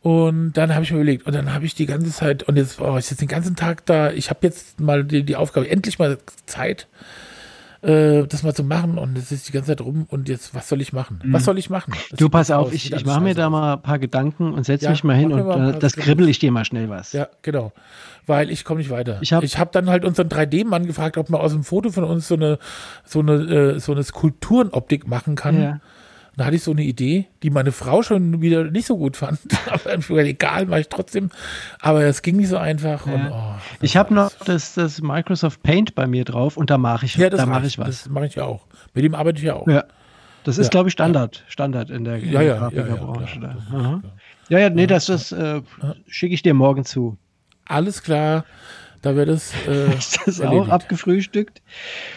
Und dann habe ich mir überlegt, und dann habe ich die ganze Zeit, und jetzt war ich jetzt den ganzen Tag da, ich habe jetzt mal die, die Aufgabe, endlich mal Zeit, äh, das mal zu machen und es ist die ganze Zeit rum und jetzt, was soll ich machen? Was soll ich machen? Das Mhm. Du pass auf, aus, ich, ich mache mir da mal ein paar Gedanken und setze Ja, mich mal hin und mal äh, das kribbel ich dir mal schnell was. Ja, genau. Weil ich komme nicht weiter. Ich hab- habe dann halt unseren 3D-Mann gefragt, ob man aus dem Foto von uns so eine, so eine, äh, so eine Skulpturenoptik machen kann. Ja. Da hatte ich so eine Idee, die meine Frau schon wieder nicht so gut fand. Aber gesagt, egal, mache ich trotzdem. Aber es ging nicht so einfach. Und, oh, Ich habe noch das, das Microsoft Paint bei mir drauf und da mache ich, Ja, das da mache reicht. ich was. Das mache ich ja auch. Mit dem arbeite ich ja auch. Ja. Das ist, Ja. glaube ich, Standard. Standard in der, in Ja, ja, ja, ja, ja, ja, nee, das, das äh, schicke ich dir morgen zu. Alles klar. Da wird es. Äh, Ist das auch abgefrühstückt?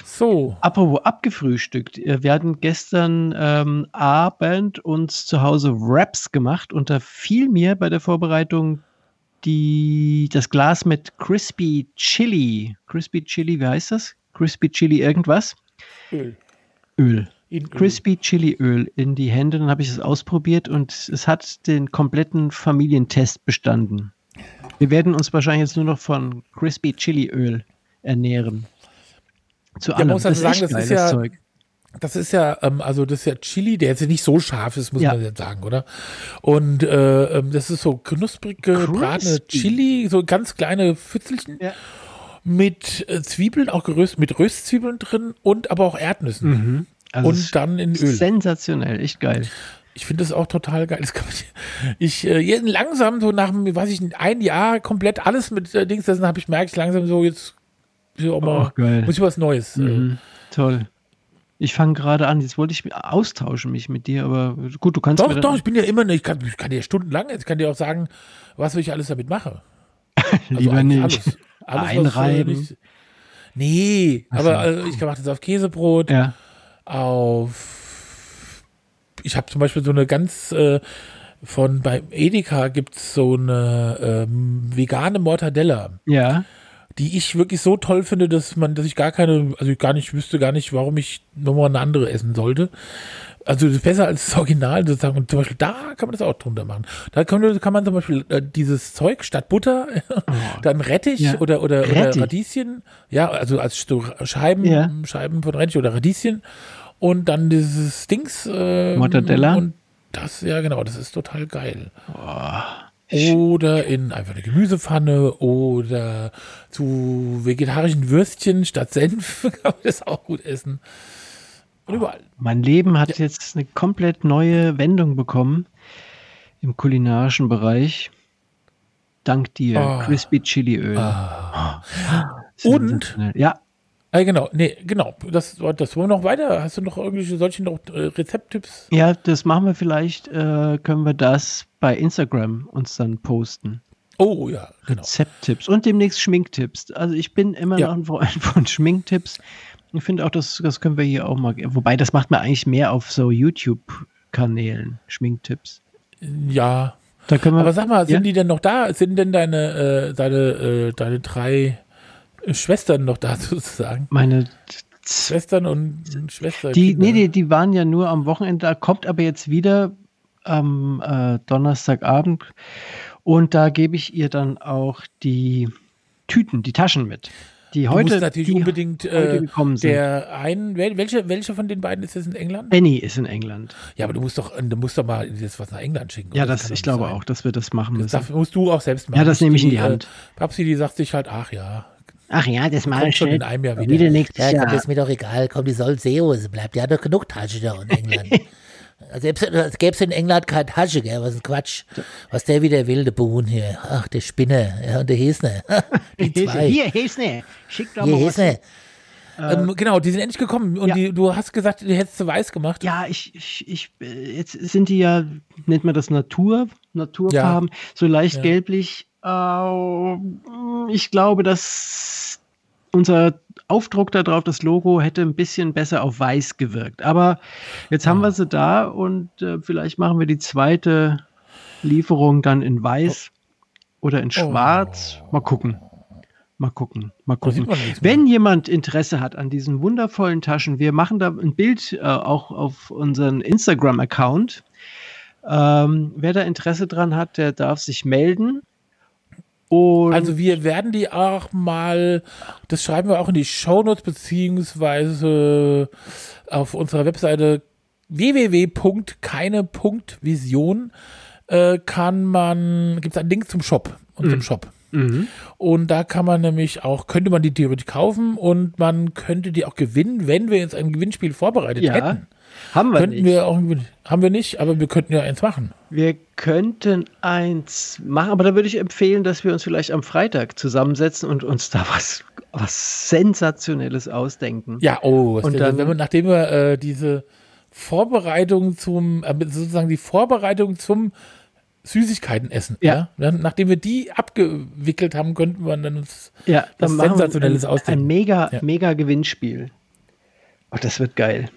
So. Apropos abgefrühstückt. äh, Wir hatten gestern ähm, Abend uns zu Hause Wraps gemacht und da fiel mir bei der Vorbereitung die, das Glas mit Crispy Chili. Crispy Chili, wie heißt das? Crispy Chili irgendwas? Öl. Öl. In Öl. Crispy Chili Öl in die Hände. Dann habe ich es ausprobiert und es hat den kompletten Familientest bestanden. Wir werden uns wahrscheinlich jetzt nur noch von Crispy Chili Öl ernähren. Zu man allem. muss also sagen, das ist ja- Zeug. Das ist ja, ähm, also das ist ja Chili, der jetzt nicht so scharf ist, muss Ja. man jetzt sagen, oder? Und äh, ähm, das ist so knusprig gebratene. Chili, so ganz kleine Pfützelchen Ja. mit äh, Zwiebeln, auch geröst, mit Röstzwiebeln drin und aber auch Erdnüssen. Also es Und dann in Öl. Sensationell, echt geil. Ich finde das auch total geil. Ich äh, langsam so nach, weiß ich, ein Jahr komplett alles mit äh, Dings, dessen habe ich merkt, ich langsam so jetzt auch mal, Oh, geil. muss ich was Neues. Äh, Mhm. Toll. Ich fange gerade an, jetzt wollte ich mich austauschen mich mit dir, aber gut, du kannst Doch, doch, ich bin ja immer, ich kann, ich kann dir stundenlang, ich kann dir auch sagen, was ich alles damit mache. Also lieber eigentlich nicht. Alles, alles Einreiben. Was, äh, nee, Ach so. aber äh, ich mache das auf Käsebrot, Ja. auf. Ich habe zum Beispiel so eine ganz äh, von bei Edeka gibt es so eine ähm, vegane Mortadella, Ja. die ich wirklich so toll finde, dass man, dass ich gar keine, also ich gar nicht wüsste gar nicht, warum ich nochmal eine andere essen sollte. Also das ist besser als das Original sozusagen. Und zum Beispiel da kann man das auch drunter machen. Da kann, man- kann man zum Beispiel äh, dieses Zeug statt Butter, dann Rettich Ja. oder, oder, oder Rettich. Radieschen, ja, also als so Scheiben, Ja. Scheiben von Rettich oder Radieschen und dann dieses Dings. ähm, Mortadella? Und das, ja genau, das ist total geil. Oder in einfach eine Gemüsepfanne oder zu vegetarischen Würstchen statt Senf kann man das auch gut essen. Und überall. Mein Leben hat jetzt eine komplett neue Wendung bekommen im kulinarischen Bereich. Dank dir, Oh. Crispy Chili Öl. Und? Sensationell. Ja, Ah, genau, nee, genau. Das, das wollen wir noch weiter. Hast du noch irgendwelche solche noch äh, Rezepttipps? ja, das machen wir vielleicht, äh, können wir das bei Instagram uns dann posten. Oh ja, genau. Rezepttipps und demnächst Schminktipps. Also ich bin immer Ja. noch ein Freund von Schminktipps. Ich finde auch, das, das können wir hier auch mal. Wobei, das macht man eigentlich mehr auf so YouTube-Kanälen, Schminktipps. Ja. Da können wir. Aber sag mal, sind ja? die denn noch da? Sind denn deine, äh, deine, äh, deine drei Schwestern noch da sozusagen? meine. Schwestern und Schwester. Die, nee, die, die waren ja nur am Wochenende, da kommt aber jetzt wieder am äh, Donnerstagabend und da gebe ich ihr dann auch die Tüten, die Taschen mit. Die Du heute, musst natürlich die unbedingt heute äh, gekommen sind. der einen, wel- welche, welche von den beiden ist jetzt in England? Benny ist in England. Ja, aber du musst doch, du musst doch mal jetzt was nach England schicken. Ja, das, kann ich glaube sein. auch, dass wir das machen Das müssen. darf, musst du auch selbst machen. Ja, das nehme ich in die äh, Hand. Papsi, die sagt sich halt, ach ja, Ach ja, das mache ich schon in einem Jahr wieder. Wieder nächstes Ja, komm, Jahr. das ist mir doch egal. Komm, die soll Seehose bleibt. Die hat doch genug Tasche da in England. Selbst als gäbe es in England keine Tasche, gell? Was ein Quatsch. Was der wieder will, der Bohn hier. Ach, der Spinner. Ja, und der Hesner. Die zwei. Hier, Hesne, schick doch Hier, mal was. Hesner. Ähm, genau, die sind endlich gekommen und Ja. die, du hast gesagt, die hättest du weiß gemacht. Ja, ich, ich, ich, äh, jetzt sind die ja, nennt man das Natur, Naturfarben, so leicht Ja. gelblich. Äh, ich glaube, dass unser Aufdruck da drauf, das Logo, hätte ein bisschen besser auf weiß gewirkt. Aber jetzt haben wir sie da und äh, vielleicht machen wir die zweite Lieferung dann in weiß oder in schwarz. Mal gucken. Mal gucken. Mal gucken. Wenn jemand Interesse hat an diesen wundervollen Taschen, wir machen da ein Bild äh, auch auf unseren Instagram-Account. Ähm, wer da Interesse dran hat, der darf sich melden. Und Also wir werden die auch mal, das schreiben wir auch in die Shownotes beziehungsweise auf unserer Webseite www.keine.vision äh, kann man, gibt es einen Link zum Shop und zum Shop. Mhm. Und da kann man nämlich auch, könnte man die theoretisch kaufen und man könnte die auch gewinnen, wenn wir jetzt ein Gewinnspiel vorbereitet Ja, hätten. Haben wir Könnten nicht. wir auch haben wir nicht, aber wir könnten ja eins machen. Wir könnten eins machen, aber da würde ich empfehlen, dass wir uns vielleicht am Freitag zusammensetzen und uns da was, was Sensationelles ausdenken. Ja, oh, was Und dann- wenn wir, nachdem wir äh, diese Vorbereitung zum, äh, sozusagen die Vorbereitung zum Süßigkeiten essen, Ja. ja. Dann, nachdem wir die abgewickelt haben, könnten wir dann uns Ja, was dann machen wir Sensationelles ein, ausdenken. ein mega, Ja. mega Gewinnspiel. Oh, das wird geil.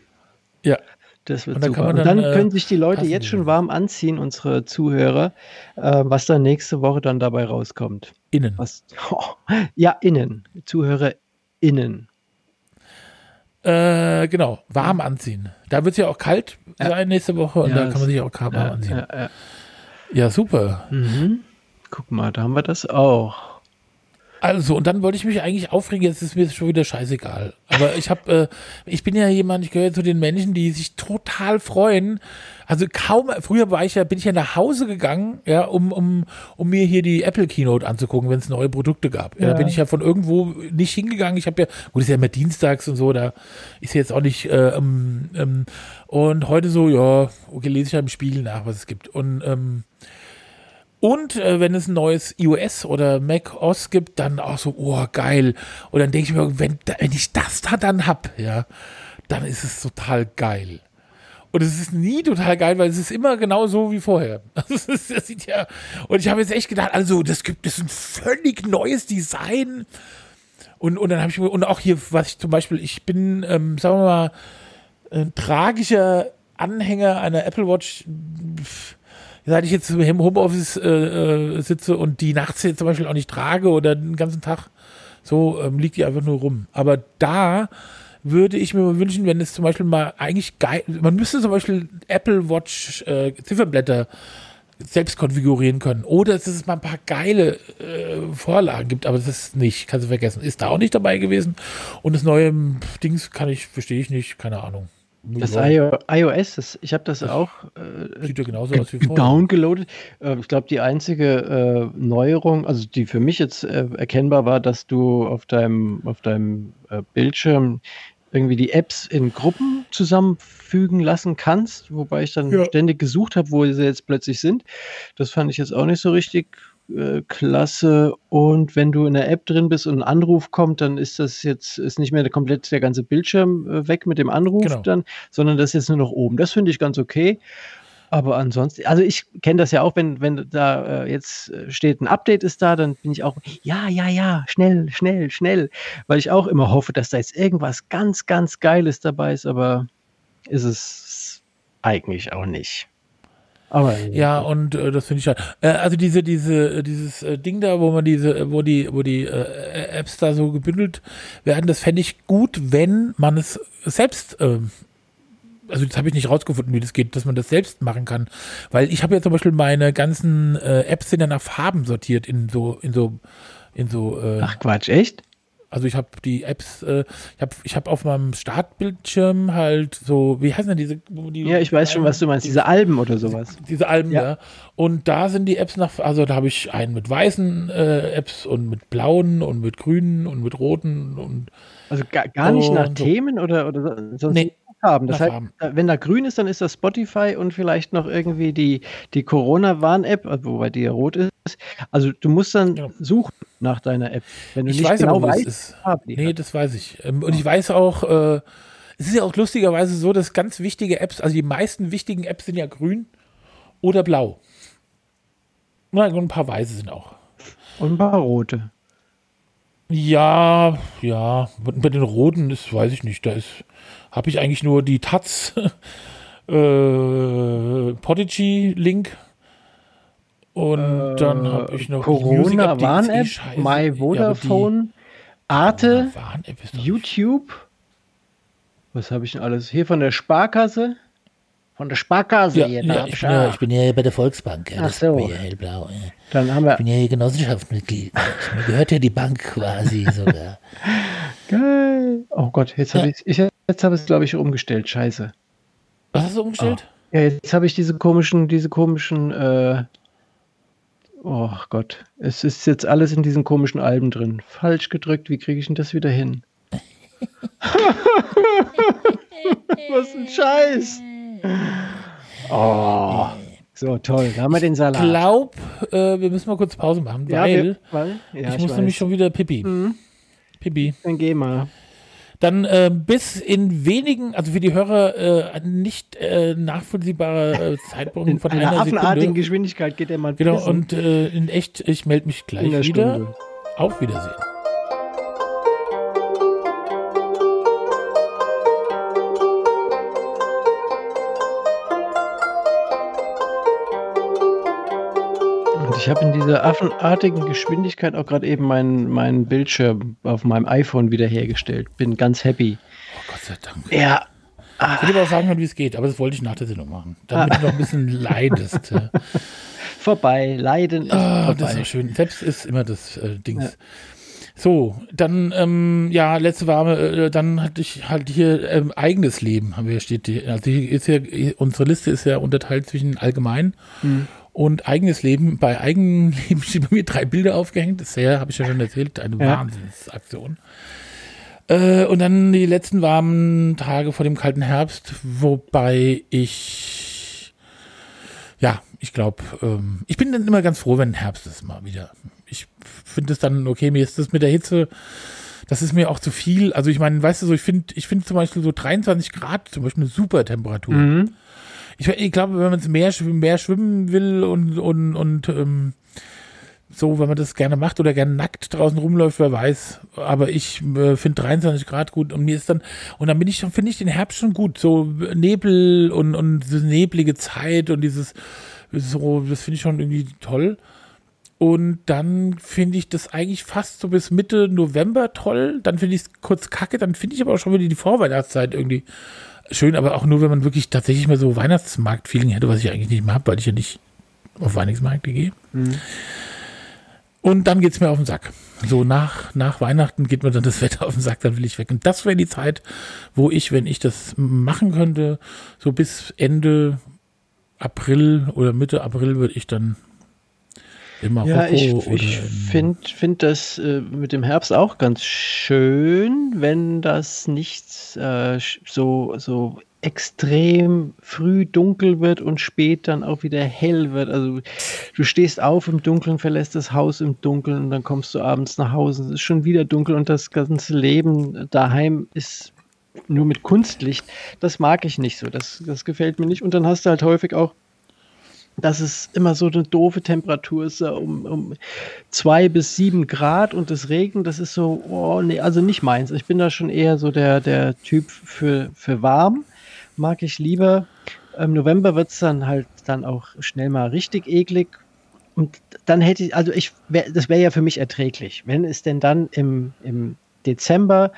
Ja, Das wird Und dann super. man und dann dann, äh, können sich die Leute jetzt schon dann. warm anziehen, unsere Zuhörer, äh, was dann nächste Woche dann dabei rauskommt. innen. Was, ja, innen. Zuhörer innen. Äh, genau, warm anziehen. Da wird es ja auch kalt sein nächste Woche und Ja, da kann man sich auch warm anziehen. Ja, super. Mhm. Guck mal, da haben wir das auch. Also, und dann wollte ich mich eigentlich aufregen, jetzt ist mir schon wieder scheißegal. Aber ich habe, äh, ich bin ja jemand, ich gehöre zu den Menschen, die sich total freuen. Also kaum, früher war ich ja, bin ich ja nach Hause gegangen, ja, um, um, um mir hier die Apple Keynote anzugucken, wenn es neue Produkte gab. Ja. Ja. Da bin ich ja von irgendwo nicht hingegangen. Ich habe ja, gut, ist ja immer dienstags und so, da ist jetzt auch nicht, äh, ähm, ähm, und heute so, ja, okay, lese ich ja im Spiegel nach, was es gibt. Und, ähm, und äh, wenn es ein neues iOS oder Mac OS gibt, dann auch so, oh, geil. Und dann denke ich mir, wenn, wenn ich das da dann hab, ja, dann ist es total geil. Und es ist nie total geil, weil es ist immer genau so wie vorher. Das sieht ja, und ich habe jetzt echt gedacht, also das gibt es ein völlig neues Design. Und, und dann habe ich und auch hier, was ich zum Beispiel, ich bin, ähm, sagen wir mal, ein tragischer Anhänger einer Apple Watch. Pff, Seit ich jetzt im Homeoffice äh, äh, sitze und die nachts jetzt zum Beispiel auch nicht trage oder den ganzen Tag, so ähm, liegt die einfach nur rum. Aber da würde ich mir mal wünschen, wenn es zum Beispiel mal eigentlich geil, man müsste zum Beispiel Apple Watch äh, Zifferblätter selbst konfigurieren können. Oder dass es mal ein paar geile äh, Vorlagen gibt, aber das ist nicht, kannst du vergessen. Ist da auch nicht dabei gewesen. Und das neue Dings kann ich, verstehe ich nicht, keine Ahnung. Das Ja, IO, iOS, das, ich habe das auch äh, Sieht ja genauso aus wie vorher. downgeloadet. Äh, ich glaube, die einzige äh, Neuerung, also die für mich jetzt äh, erkennbar war, dass du auf deinem, auf deinem äh, Bildschirm irgendwie die Apps in Gruppen zusammenfügen lassen kannst, wobei ich dann Ja. ständig gesucht habe, wo sie jetzt plötzlich sind. Das fand ich jetzt auch nicht so richtig äh, klasse. Und wenn du in der App drin bist und ein Anruf kommt, dann ist das jetzt ist nicht mehr der, komplett der ganze Bildschirm äh, weg mit dem Anruf Genau. dann, sondern das ist jetzt nur noch oben. Das finde ich ganz okay. Aber ansonsten, also ich kenne das ja auch, wenn, wenn da äh, jetzt äh, steht, ein Update ist da, dann bin ich auch, ja, ja, ja, schnell, schnell, schnell, weil ich auch immer hoffe, dass da jetzt irgendwas ganz, ganz Geiles dabei ist, aber ist es eigentlich auch nicht. Aber Ja, und äh, das finde ich halt. Äh, also diese, diese, äh, dieses äh, Ding da, wo man diese, äh, wo die, wo die äh, Apps da so gebündelt werden, das fände ich gut, wenn man es selbst, ähm, also das habe ich nicht rausgefunden, wie das geht, dass man das selbst machen kann. Weil ich habe ja zum Beispiel meine ganzen äh, Apps sind ja nach Farben sortiert in so, in so, in so, äh, Ach Quatsch, echt? Also ich habe die Apps, äh, ich habe ich hab auf meinem Startbildschirm halt so, wie heißen denn diese? die Ja, ich weiß schon, was du meinst, diese Alben oder sowas. diese Alben, Ja. ja. Und da sind die Apps nach, also da habe ich einen mit weißen äh, Apps und mit blauen und mit grünen und mit roten und Also gar, gar nicht nach so. Themen oder, oder so- sonst Nee, Farben. Das heißt, Farben. äh, wenn da grün ist, dann ist das Spotify und vielleicht noch irgendwie die, die Corona-Warn-App, äh, wobei die ja rot ist. Also du musst dann Genau. suchen nach deiner App. Wenn du ich nicht weiß genau aber, weißt, ist. Die Nee, das weiß ich. Ähm, Und ich weiß auch, äh, es ist ja auch lustigerweise so, dass ganz wichtige Apps, also die meisten wichtigen Apps sind ja grün oder blau. Und ein paar weiße sind auch. Und ein paar rote. Ja, ja. Bei den roten ist, weiß ich nicht. Da ist, habe ich eigentlich nur die Taz, äh, Podigy Link. Und dann habe ich noch die Music App, die ist eh. My Ja, Vodafone, die Arte, Warn-App YouTube. Was habe ich denn alles? Hier von der Sparkasse, Von der Sparkasse Ja, hier. ja, Ich bin, ja, ich bin ja hier bei der Volksbank. Ja, Ach das so. hellblau. Ja. Dann haben wir. Ich bin ja hier Genossenschaftsmitglied. Mir gehört ja die Bank quasi sogar. Geil. Oh Gott, jetzt habe ich ich jetzt habe es glaube ich umgestellt. Scheiße. Was hast du umgestellt? Ja, jetzt habe ich diese komischen, diese komischen. Äh, oh Gott, es ist jetzt alles in diesen komischen Alben drin. Falsch gedrückt. Wie kriege ich denn das wieder hin? Was ein Scheiß. Oh. So toll. Da haben wir den Ich Salat. glaub, äh, wir müssen mal kurz Pause machen, ja, weil wir, weil, ja, ich, muss weiß. nämlich schon wieder Pipi. Pipi. Dann geh mal. Dann äh, bis in wenigen, also für die Hörer äh, nicht äh, nachvollziehbare äh, Zeitpunkten In von einer einer affenartigen. Geschwindigkeit geht der mal Genau, und äh, in echt, ich melde mich gleich wieder. Stunde. Auf Wiedersehen. Ich habe in dieser affenartigen Geschwindigkeit auch gerade eben meinen meinen Bildschirm auf meinem iPhone wiederhergestellt. Bin ganz happy. Oh Gott sei Dank. Ja. Ich will aber auch sagen, wie es geht, aber das wollte ich nach der Sendung machen. Damit du noch ein bisschen leidest. Vorbei. Leiden ist Ah, das ist vorbei. schön. Selbst ist immer das äh, Dings. So, dann, ähm, ja, letzte warme, äh, dann hatte ich halt hier ähm, eigenes Leben, haben wir steht hier. Also hier ist ja, unsere Liste ist ja unterteilt zwischen allgemein und eigenes Leben. Bei eigenem Leben stehen bei mir drei Bilder aufgehängt. Ja, habe ich ja schon erzählt, eine Ja. Wahnsinnsaktion. Äh, und dann die letzten warmen Tage vor dem kalten Herbst, wobei ich, ja, ich glaube, ähm, ich bin dann immer ganz froh, wenn Herbst ist mal wieder. Ich finde es dann, okay, mir ist das mit der Hitze, das ist mir auch zu viel. Also ich meine, weißt du so, ich finde ich finde zum Beispiel so 23 Grad zum Beispiel eine super Temperatur. Mhm. Ich, ich glaube, wenn man es mehr, mehr schwimmen will und, und, und ähm, so, wenn man das gerne macht oder gerne nackt draußen rumläuft, wer weiß. Aber ich äh, finde 23 Grad gut und mir ist dann, und dann bin ich finde ich den Herbst schon gut. So Nebel und, und diese neblige Zeit und dieses, so, das finde ich schon irgendwie toll. Und dann finde ich das eigentlich fast so bis Mitte November toll. Dann finde ich es kurz kacke. Dann finde ich aber auch schon wieder die Vorweihnachtszeit irgendwie schön. Aber auch nur, wenn man wirklich tatsächlich mal so Weihnachtsmarkt-Feeling hätte, was ich eigentlich nicht mehr habe, weil ich ja nicht auf Weihnachtsmärkte gehe. Und dann geht es mir auf den Sack. So nach, nach Weihnachten geht mir dann das Wetter auf den Sack, dann will ich weg. Und das wäre die Zeit, wo ich, wenn ich das machen könnte, so bis Ende April oder Mitte April würde ich dann in Marokko Ja, ich, ich in, finde find das äh, mit dem Herbst auch ganz schön, wenn das nicht äh, so, so extrem früh dunkel wird und spät dann auch wieder hell wird. Also du stehst auf im Dunkeln, verlässt das Haus im Dunkeln und dann kommst du abends nach Hause. Es ist schon wieder dunkel und das ganze Leben daheim ist nur mit Kunstlicht. Das mag ich nicht so. Das, das gefällt mir nicht. Und dann hast du halt häufig auch dass es immer so eine doofe Temperatur ist, so um, um zwei bis sieben Grad und es regnet, das ist so, oh nee, also nicht meins. Ich bin da schon eher so der, der Typ für, für warm, mag ich lieber. Im November wird es dann halt dann auch schnell mal richtig eklig. Und dann hätte ich, also ich, wär, das wäre ja für mich erträglich. Wenn es denn dann im, im Dezember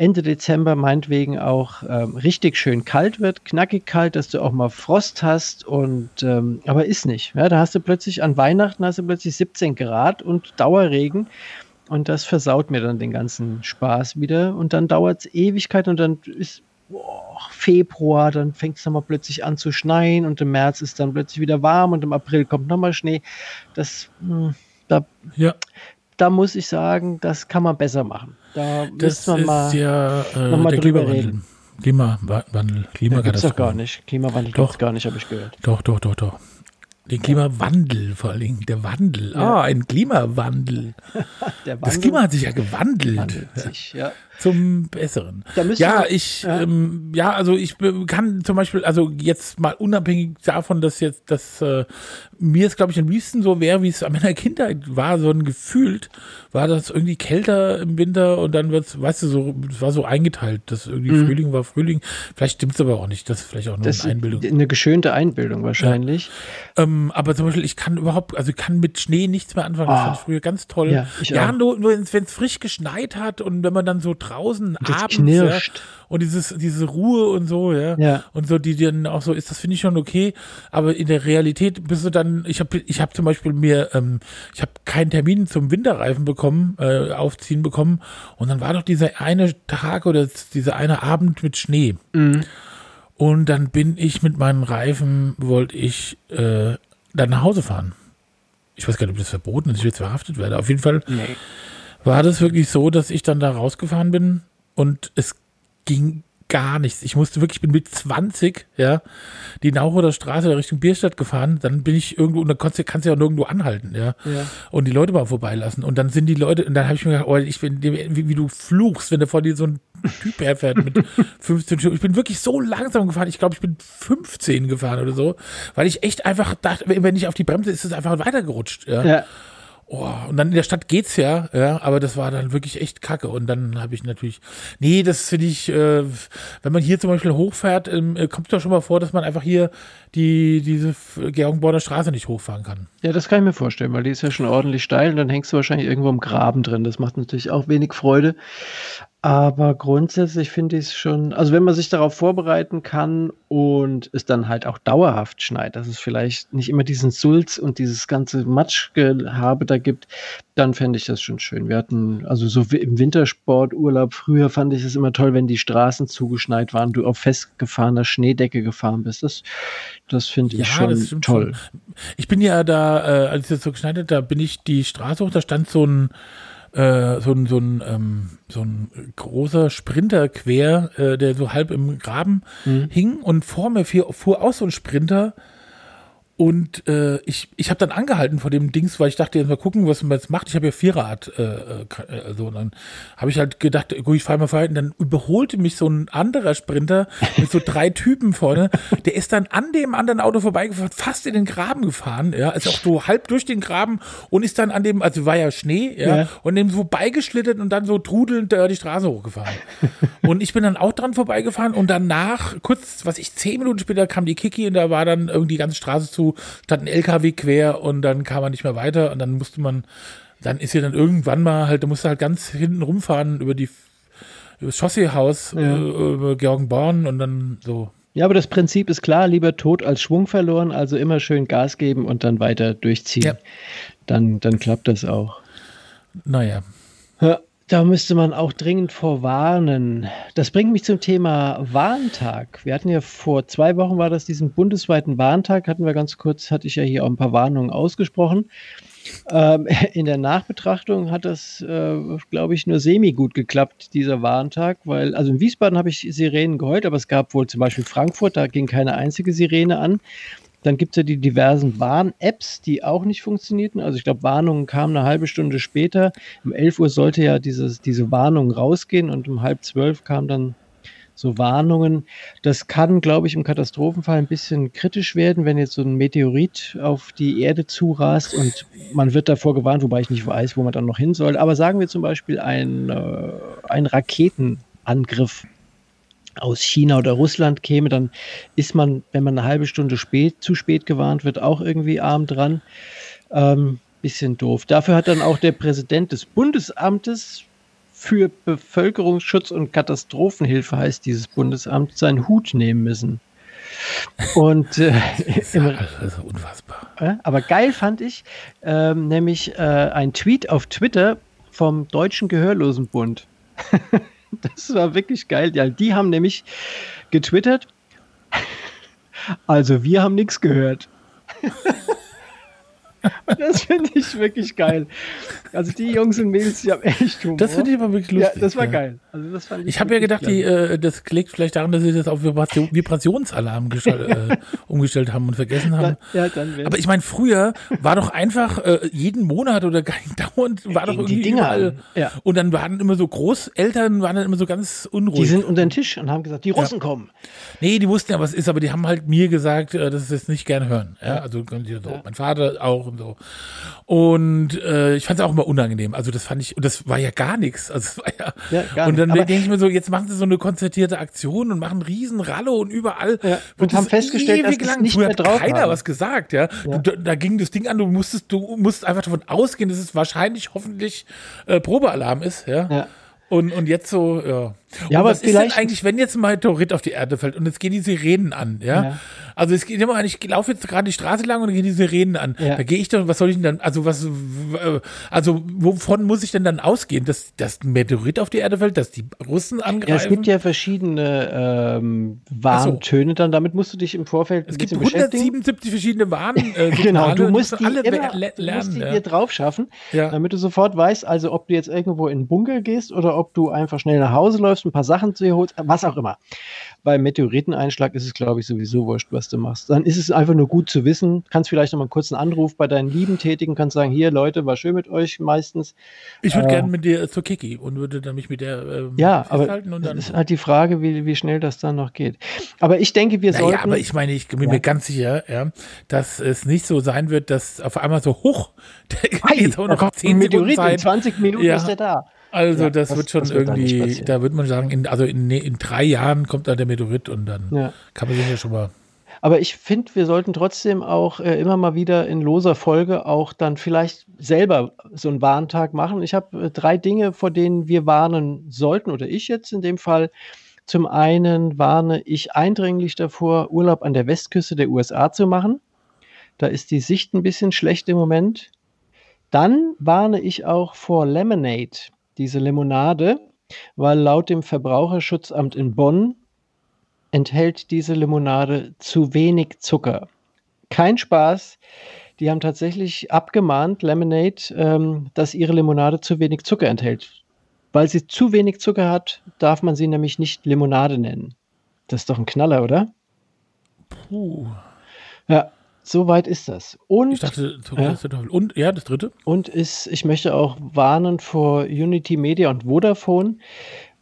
Ende Dezember meinetwegen auch ähm, richtig schön kalt wird, knackig kalt, dass du auch mal Frost hast und ähm, aber ist nicht. Ja, da hast du plötzlich an Weihnachten hast du plötzlich 17 Grad und Dauerregen und das versaut mir dann den ganzen Spaß wieder und dann dauert es Ewigkeit und dann ist boah, Februar, dann fängt es nochmal plötzlich an zu schneien und im März ist dann plötzlich wieder warm und im April kommt nochmal Schnee. Das, mh, da, ja, da muss ich sagen, das kann man besser machen. Da das müsste man mal. ist ja äh, mal der drüber Klimawandel. reden. Klimawandel, Ja, Klimakatastrophe. doch gar nicht. Klimawandel Doch. gibt's gar nicht, habe ich gehört. Doch, doch, doch, doch. Den Klimawandel vor allen Dingen. Der Wandel. Ah, ein Klimawandel. Das Klima hat sich ja gewandelt. wandelt sich, ja. Zum Besseren. Ja, ich, ja. Ähm, ja, also ich kann zum Beispiel, also jetzt mal unabhängig davon, dass jetzt, dass äh, mir es, glaube ich, am liebsten so wäre, wie es an meiner Kindheit war, so ein gefühlt, war das irgendwie kälter im Winter und dann wird's, weißt du, so, es war so eingeteilt, dass irgendwie Frühling war Frühling. Vielleicht stimmt es aber auch nicht, das ist vielleicht auch nur Mhm. Das eine Einbildung. eine geschönte Einbildung wahrscheinlich. Ähm, Ähm, aber zum Beispiel, ich kann überhaupt, also ich kann mit Schnee nichts mehr anfangen. Das Ah. fand ich früher ganz toll. Ja, ja nur, nur wenn es frisch geschneit hat und wenn man dann so draußen das abends knirscht. Ja, und dieses, diese Ruhe und so, ja. Ja. Und so, die dann auch so ist, das finde ich schon okay. Aber in der Realität bist du dann, ich habe ich hab zum Beispiel mir, ähm, ich habe keinen Termin zum Winterreifen bekommen, äh, aufziehen bekommen. Und dann war doch dieser eine Tag oder dieser eine Abend mit Schnee. Mhm. Und dann bin ich mit meinen Reifen, wollte ich äh, dann nach Hause fahren. Ich weiß gar nicht, ob das verboten ist, ich jetzt verhaftet werde. Auf jeden Fall Nee. War das wirklich so, dass ich dann da rausgefahren bin und es ging gar nichts. Ich musste wirklich, ich bin mit 20, ja, die Nauroder Straße Richtung Bierstadt gefahren, dann bin ich irgendwo, und dann kannst du, kannst du ja nirgendwo anhalten, ja, Ja. und die Leute mal vorbeilassen. Und dann sind die Leute, und dann habe ich mir gedacht, oh, ich bin, wie, wie du fluchst, wenn da vor dir so ein Typ herfährt mit 15 Stunden. Ich bin wirklich so langsam gefahren. Ich glaube, ich bin 15 gefahren oder so, weil ich echt einfach dachte, wenn ich auf die Bremse ist es einfach weitergerutscht, ja. Ja. Oh, und dann in der Stadt geht's ja, ja, aber das war dann wirklich echt kacke. Und dann habe ich natürlich, nee, das finde ich, äh, wenn man hier zum Beispiel hochfährt, ähm, äh, kommt doch schon mal vor, dass man einfach hier die, diese Georgenborner Straße nicht hochfahren kann. ja, das kann ich mir vorstellen, weil die ist ja schon ordentlich steil und dann hängst du wahrscheinlich irgendwo im Graben drin. Das macht natürlich auch wenig Freude. Aber grundsätzlich finde ich es schon, also wenn man sich darauf vorbereiten kann und es dann halt auch dauerhaft schneit, dass es vielleicht nicht immer diesen Sulz und dieses ganze Matschgehabe da gibt, dann fände ich das schon schön. Wir hatten, also so im Wintersporturlaub früher fand ich es immer toll, wenn die Straßen zugeschneit waren, du auf festgefahrener Schneedecke gefahren bist. Das, das finde ich schon toll. Ich bin ja da, äh, als ich das so geschneit hat, da bin ich die Straße hoch, da stand so ein, äh, so ein, so ein, ähm, so ein großer Sprinter quer, äh, der so halb im Graben hing und vor mir fuhr, fuhr auch so ein Sprinter und äh, ich, ich habe dann angehalten vor dem Dings, weil ich dachte, jetzt mal gucken, was man jetzt macht. Ich habe ja Vierrad, äh, äh, also und dann habe ich halt gedacht, gut, ich fahre mal vorbei. Und dann überholte mich so ein anderer Sprinter mit so drei Typen vorne. Der ist dann an dem anderen Auto vorbeigefahren, fast in den Graben gefahren, ja, ist auch so halb durch den Graben und ist dann an dem, also war ja Schnee, ja, Ja. und dem so vorbeigeschlittert und dann so trudelnd äh, die Straße hochgefahren. und ich bin dann auch dran vorbeigefahren und danach, kurz, was ich, zehn Minuten später kam die Kiki und da war dann irgendwie die ganze Straße zu, stand ein LKW quer und dann kam man nicht mehr weiter und dann musste man, dann ist ja dann irgendwann mal halt, da musste halt ganz hinten rumfahren über die, über das Chausseehaus, Ja. äh, über Georgenborn und dann so. Ja, aber das Prinzip ist klar, lieber tot als Schwung verloren, also immer schön Gas geben und dann weiter durchziehen. Ja. Dann, dann klappt das auch. Naja. Ja, da müsste man auch dringend vorwarnen. Das bringt mich zum Thema Warntag. Wir hatten ja vor zwei Wochen war das diesen bundesweiten Warntag, hatten wir ganz kurz, hatte ich ja hier auch ein paar Warnungen ausgesprochen. Ähm, in der Nachbetrachtung hat das, äh, glaube ich, nur semi gut geklappt, dieser Warntag, weil, also in Wiesbaden habe ich Sirenen gehört, aber es gab wohl zum Beispiel Frankfurt, da ging keine einzige Sirene an. Dann gibt es ja die diversen Warn-Apps, die auch nicht funktionierten. Also ich glaube, Warnungen kamen eine halbe Stunde später. Um 11 Uhr sollte ja dieses, diese Warnung rausgehen und um halb zwölf kamen dann so Warnungen. Das kann, glaube ich, im Katastrophenfall ein bisschen kritisch werden, wenn jetzt so ein Meteorit auf die Erde zurast und man wird davor gewarnt, wobei ich nicht weiß, wo man dann noch hin soll. Aber sagen wir zum Beispiel ein, äh, ein Raketenangriff aus China oder Russland käme, dann ist man, wenn man eine halbe Stunde spät, zu spät gewarnt wird, auch irgendwie arm dran. Ähm, bisschen doof. Dafür hat dann auch der Präsident des Bundesamtes für Bevölkerungsschutz und Katastrophenhilfe, heißt dieses Bundesamt, seinen Hut nehmen müssen. Und äh, im, Also unfassbar. äh, aber geil fand ich ähm, nämlich äh, ein Tweet auf Twitter vom Deutschen Gehörlosenbund. das war wirklich geil. Ja, die haben nämlich getwittert. Also wir haben nichts gehört. das finde ich wirklich geil. Also die Jungs und Mädels, die haben echt Humor. Das finde ich aber wirklich lustig. Ja, das war ja. geil. Also das fand Ich habe ja gedacht, die, äh, das liegt vielleicht daran, dass sie das auf Vibration, Vibrationsalarm äh, umgestellt haben und vergessen haben. ja, dann Aber ich meine, früher war doch einfach äh, jeden Monat oder gar nicht dauernd war doch Gingen die irgendwie Dinger überall. Ja. Und dann waren immer so Großeltern, waren dann immer so ganz unruhig. die sind unter den Tisch und haben gesagt, die Russen kommen. nee, die wussten ja, was ist, aber die haben halt mir gesagt, äh, dass sie es nicht gern hören. Ja, also so. Mein Vater auch und so. Und äh, ich fand es auch immer unangenehm. Also das fand ich, und das war ja gar nichts. Also ja, Ja, gar und dann denke ich mir so, jetzt machen sie so eine konzertierte Aktion und machen riesen Rallo und überall. Ja, wird und haben festgestellt, dass lang- nicht mehr hat drauf keiner haben. was gesagt, ja. Ja. Du, da ging das Ding an, du musstest, du musst einfach davon ausgehen, dass es wahrscheinlich hoffentlich äh, Probealarm ist, ja. Ja. Und, und jetzt so, ja. Und Ja, aber was ist denn eigentlich, wenn jetzt mal ein Meteorit auf die Erde fällt und jetzt gehen die Sirenen an, ja? Ja. Also es geht immer an, ich laufe jetzt gerade die Straße lang und dann gehen die Sirenen an. Ja. Da gehe ich doch, was soll ich denn dann, also was, also wovon muss ich denn dann ausgehen, dass, dass ein Meteorit auf die Erde fällt, dass die Russen angreifen? Ja, es gibt ja verschiedene ähm, Warntöne dann. Damit musst du dich im Vorfeld ein es gibt bisschen beschäftigen. 177 verschiedene Warn. Äh, Genau, du musst die, alle immer, le- du lernen. musst die ja. dir drauf schaffen, damit du sofort weißt, also ob du jetzt irgendwo in den Bunker gehst oder ob du einfach schnell nach Hause läufst, ein paar Sachen zu dir holst, was auch immer. Beim Meteoriteneinschlag ist es, glaube ich, sowieso wurscht, was du machst. Dann ist es einfach nur gut zu wissen. Kannst vielleicht noch mal einen kurzen Anruf bei deinen Lieben tätigen, kannst sagen, hier Leute, war schön mit euch meistens. Ich würde Äh, gerne mit dir zur Kiki und würde dann mich mit der ähm, Ja, aber festhalten und das ist halt die Frage, wie, wie schnell das dann noch geht. Aber ich denke, wir Naja, sollten. aber ich meine, ich bin Ja. mir ganz sicher, ja, dass es nicht so sein wird, dass auf einmal so hoch, der Ei, jetzt auch da noch kommt 10 ein Sekunden Meteorit, in Zeit. 20 Minuten Ja. ist er da. Also Ja, das, das- wird schon das wird da irgendwie, da wird man sagen, in, also in, in drei Jahren kommt dann der Meteorit und dann Ja. kann man sich ja schon mal. Aber ich finde, wir sollten trotzdem auch äh, immer mal wieder in loser Folge auch dann vielleicht selber so einen Warntag machen. Ich habe äh, drei Dinge, vor denen wir warnen sollten, oder ich jetzt in dem Fall. Zum einen warne ich eindringlich davor, Urlaub an der Westküste der USA zu machen. Da ist die Sicht ein bisschen schlecht im Moment. Dann warne ich auch vor Lemonade, diese Limonade, weil laut dem Verbraucherschutzamt in Bonn enthält diese Limonade zu wenig Zucker. Kein Spaß. Die haben tatsächlich abgemahnt, Lemonade, ähm, dass ihre Limonade zu wenig Zucker enthält. Weil sie zu wenig Zucker hat, darf man sie nämlich nicht Limonade nennen. Das ist doch ein Knaller, oder? Puh, Ja, so weit ist das. Und ich dachte, Ja. Und ja, das dritte. Und ist, ich möchte auch warnen vor Unity Media und Vodafone.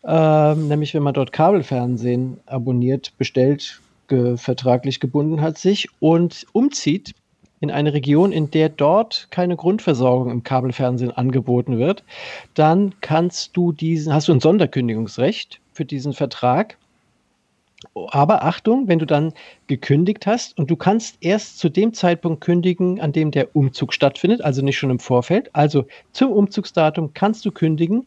Ähm, nämlich, wenn man dort Kabelfernsehen abonniert, bestellt, ge vertraglich gebunden hat sich und umzieht in eine Region, in der dort keine Grundversorgung im Kabelfernsehen angeboten wird, dann kannst du diesen, hast du ein Sonderkündigungsrecht für diesen Vertrag. Aber Achtung, wenn du dann gekündigt hast und du kannst erst zu dem Zeitpunkt kündigen, an dem der Umzug stattfindet, also nicht schon im Vorfeld. Also zum Umzugsdatum kannst du kündigen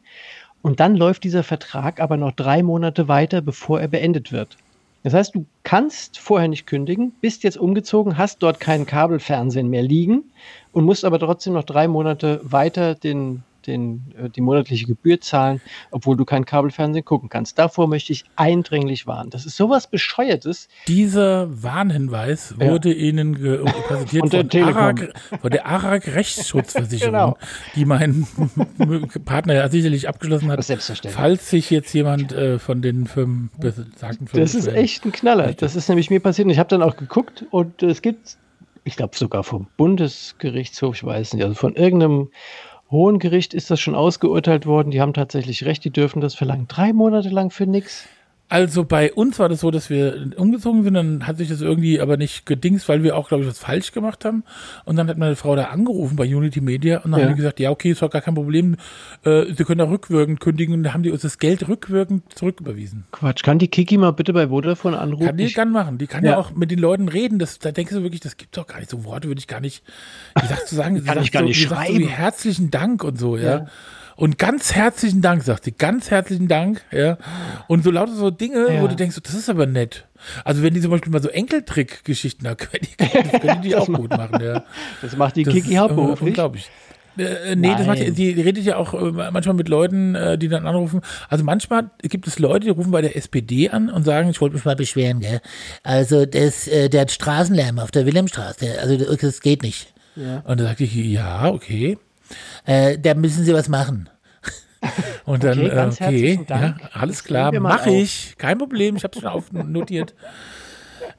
und dann läuft dieser Vertrag aber noch drei Monate weiter, bevor er beendet wird. Das heißt, du kannst vorher nicht kündigen, bist jetzt umgezogen, hast dort keinen Kabelfernsehen mehr liegen und musst aber trotzdem noch drei Monate weiter den, den, äh, die monatliche Gebühr zahlen, obwohl du kein Kabelfernsehen gucken kannst. Davor möchte ich eindringlich warnen. Das ist sowas Bescheuertes. Dieser Warnhinweis Ja. wurde Ihnen ge- präsentiert Von der. ARAG, von der ARAG Rechtsschutzversicherung, Genau. die mein Partner ja sicherlich abgeschlossen hat. Falls sich jetzt jemand äh, von den Firmen, besagten Firmen Das ist echt ein Knaller. Das ist nämlich mir passiert. Und ich habe dann auch geguckt und es gibt, ich glaube sogar vom Bundesgerichtshof, ich weiß nicht, also von irgendeinem hohen Gericht ist das schon ausgeurteilt worden. Die haben tatsächlich recht, die dürfen das verlangen. Drei Monate lang für nichts. Also bei uns war das so, dass wir umgezogen sind, dann hat sich das irgendwie aber nicht gedingst, weil wir auch, glaube ich, was falsch gemacht haben. Und dann hat meine Frau da angerufen bei Unity Media und dann Ja. haben die gesagt, ja, okay, ist doch gar kein Problem, äh, sie können da rückwirkend kündigen und dann haben die uns das Geld rückwirkend zurücküberwiesen. Quatsch, kann die Kiki mal bitte bei Vodafone anrufen? Kann die Ich- gern machen. Die kann ja. Ja. auch mit den Leuten reden. Das, da denkst du wirklich, das gibt doch gar nicht. So Worte würde ich gar nicht. Wie sagst du sagen? Kann ich gar so, nicht sagt So schreiben. wie herzlichen Dank und so, ja. Ja. Und ganz herzlichen Dank, sagt sie. Ganz herzlichen Dank, ja. Und so lauter so Dinge, Ja. wo du denkst, das ist aber nett. Also wenn die zum Beispiel mal so Enkeltrick-Geschichten, da können die, das können die auch gut machen, ja. Das macht die Das Kiki äh, hauptberuflich. Unglaublich. Äh, nee, das macht, die, die redet ja auch äh, manchmal mit Leuten, äh, die dann anrufen. Also manchmal gibt es Leute, die rufen bei der SPD an und sagen, ich wollte mich mal beschweren, gell? Also das, äh, der hat Straßenlärm auf der Wilhelmstraße. Also das geht nicht. Und da sagte ich, ja, okay. Äh, da müssen Sie was machen. Und dann, Okay, äh, okay ja, alles klar, mache ich. Kein Problem, ich habe es schon aufnotiert.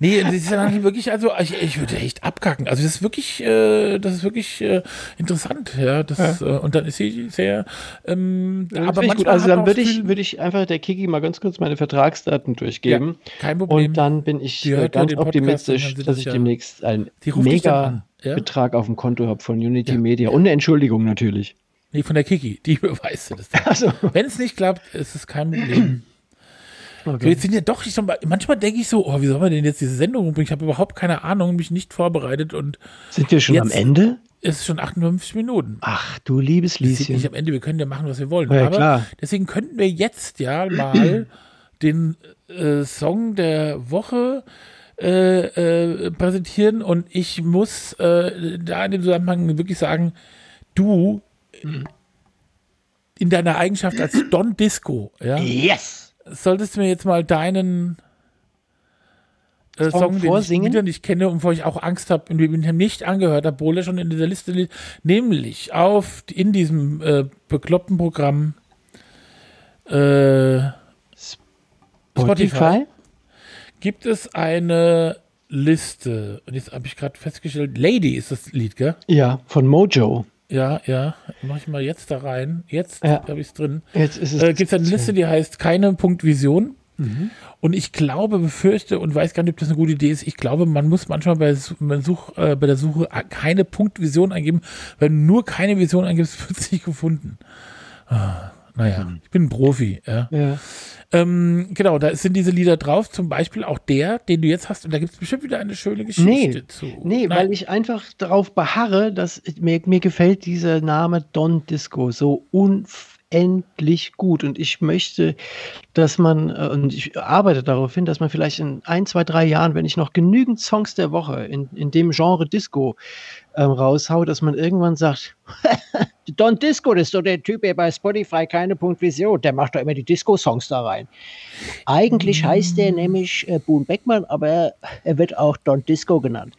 Nee, das ist ja dann wirklich, also ich, ich würde echt abkacken. Also das ist wirklich, äh, das ist wirklich äh, interessant, ja. Das, Äh, und dann ist sie sehr, ähm, Ja, aber gut. Also dann würde ich, würde ich einfach der Kiki mal ganz kurz meine Vertragsdaten durchgeben. kein Problem. Und dann bin ich äh, ja ganz optimistisch, dass das ich ja- demnächst einen mega ja? Betrag auf dem Konto habe von Unity Ja. Media. Und eine Entschuldigung natürlich. Nee, von der Kiki, die beweist das. Also, Wenn es nicht klappt, ist es kein Problem. So, jetzt sind ja doch, mal, manchmal denke ich so, oh, wie soll man denn jetzt diese Sendung umbringen? Ich habe überhaupt keine Ahnung, mich nicht vorbereitet und sind wir schon am Ende? es ist schon 58 Minuten. Ach, du liebes Wir sind nicht Lieschen. am Ende, wir können ja machen, was wir wollen. Ja, Aber klar. deswegen könnten wir jetzt ja mal den äh, Song der Woche äh, äh, präsentieren und ich muss äh, da in dem Zusammenhang wirklich sagen, du in deiner Eigenschaft als Don Disco, ja, Yes! Solltest du mir jetzt mal deinen äh, Song den ich wieder nicht kenne und wo ich auch Angst habe und ich nicht angehört habe, obwohl er schon in dieser Liste liegt, nämlich auf in diesem äh, bekloppten Programm äh, Spotify? gibt es eine Liste und jetzt habe ich gerade festgestellt, Lady ist das Lied, gell? Ja, von Mojo. Ja, ja, mache ich mal jetzt da rein. Jetzt Ja. habe ich es drin. Jetzt ist es. Äh, gibt es eine Liste, die heißt keine Punkt Vision. Und ich glaube, befürchte und weiß gar nicht, ob das eine gute Idee ist. Ich glaube, man muss manchmal bei, Such, äh, bei der Suche keine Punktvision eingeben. Wenn du nur keine Vision eingibst, wird es nicht gefunden. Ah, naja, ich bin ein Profi. Ja. ja. Ähm, genau, da sind diese Lieder drauf. Zum Beispiel auch der, den du jetzt hast. Und da gibt es bestimmt wieder eine schöne Geschichte Nee, zu. nee Nein. weil ich einfach darauf beharre, dass mir, mir gefällt dieser Name Don Disco so unendlich gut. Und ich möchte, dass man, äh, und ich arbeite darauf hin, dass man vielleicht in ein, zwei, drei Jahren, wenn ich noch genügend Songs der Woche in, in dem Genre Disco ähm, raushau, dass man irgendwann sagt, Don Disco, das ist doch der Typ, der bei Spotify keine Punkt Vision, der macht doch immer die Disco-Songs da rein. Eigentlich heißt der nämlich äh, Boone Beckmann, aber er wird auch Don Disco genannt.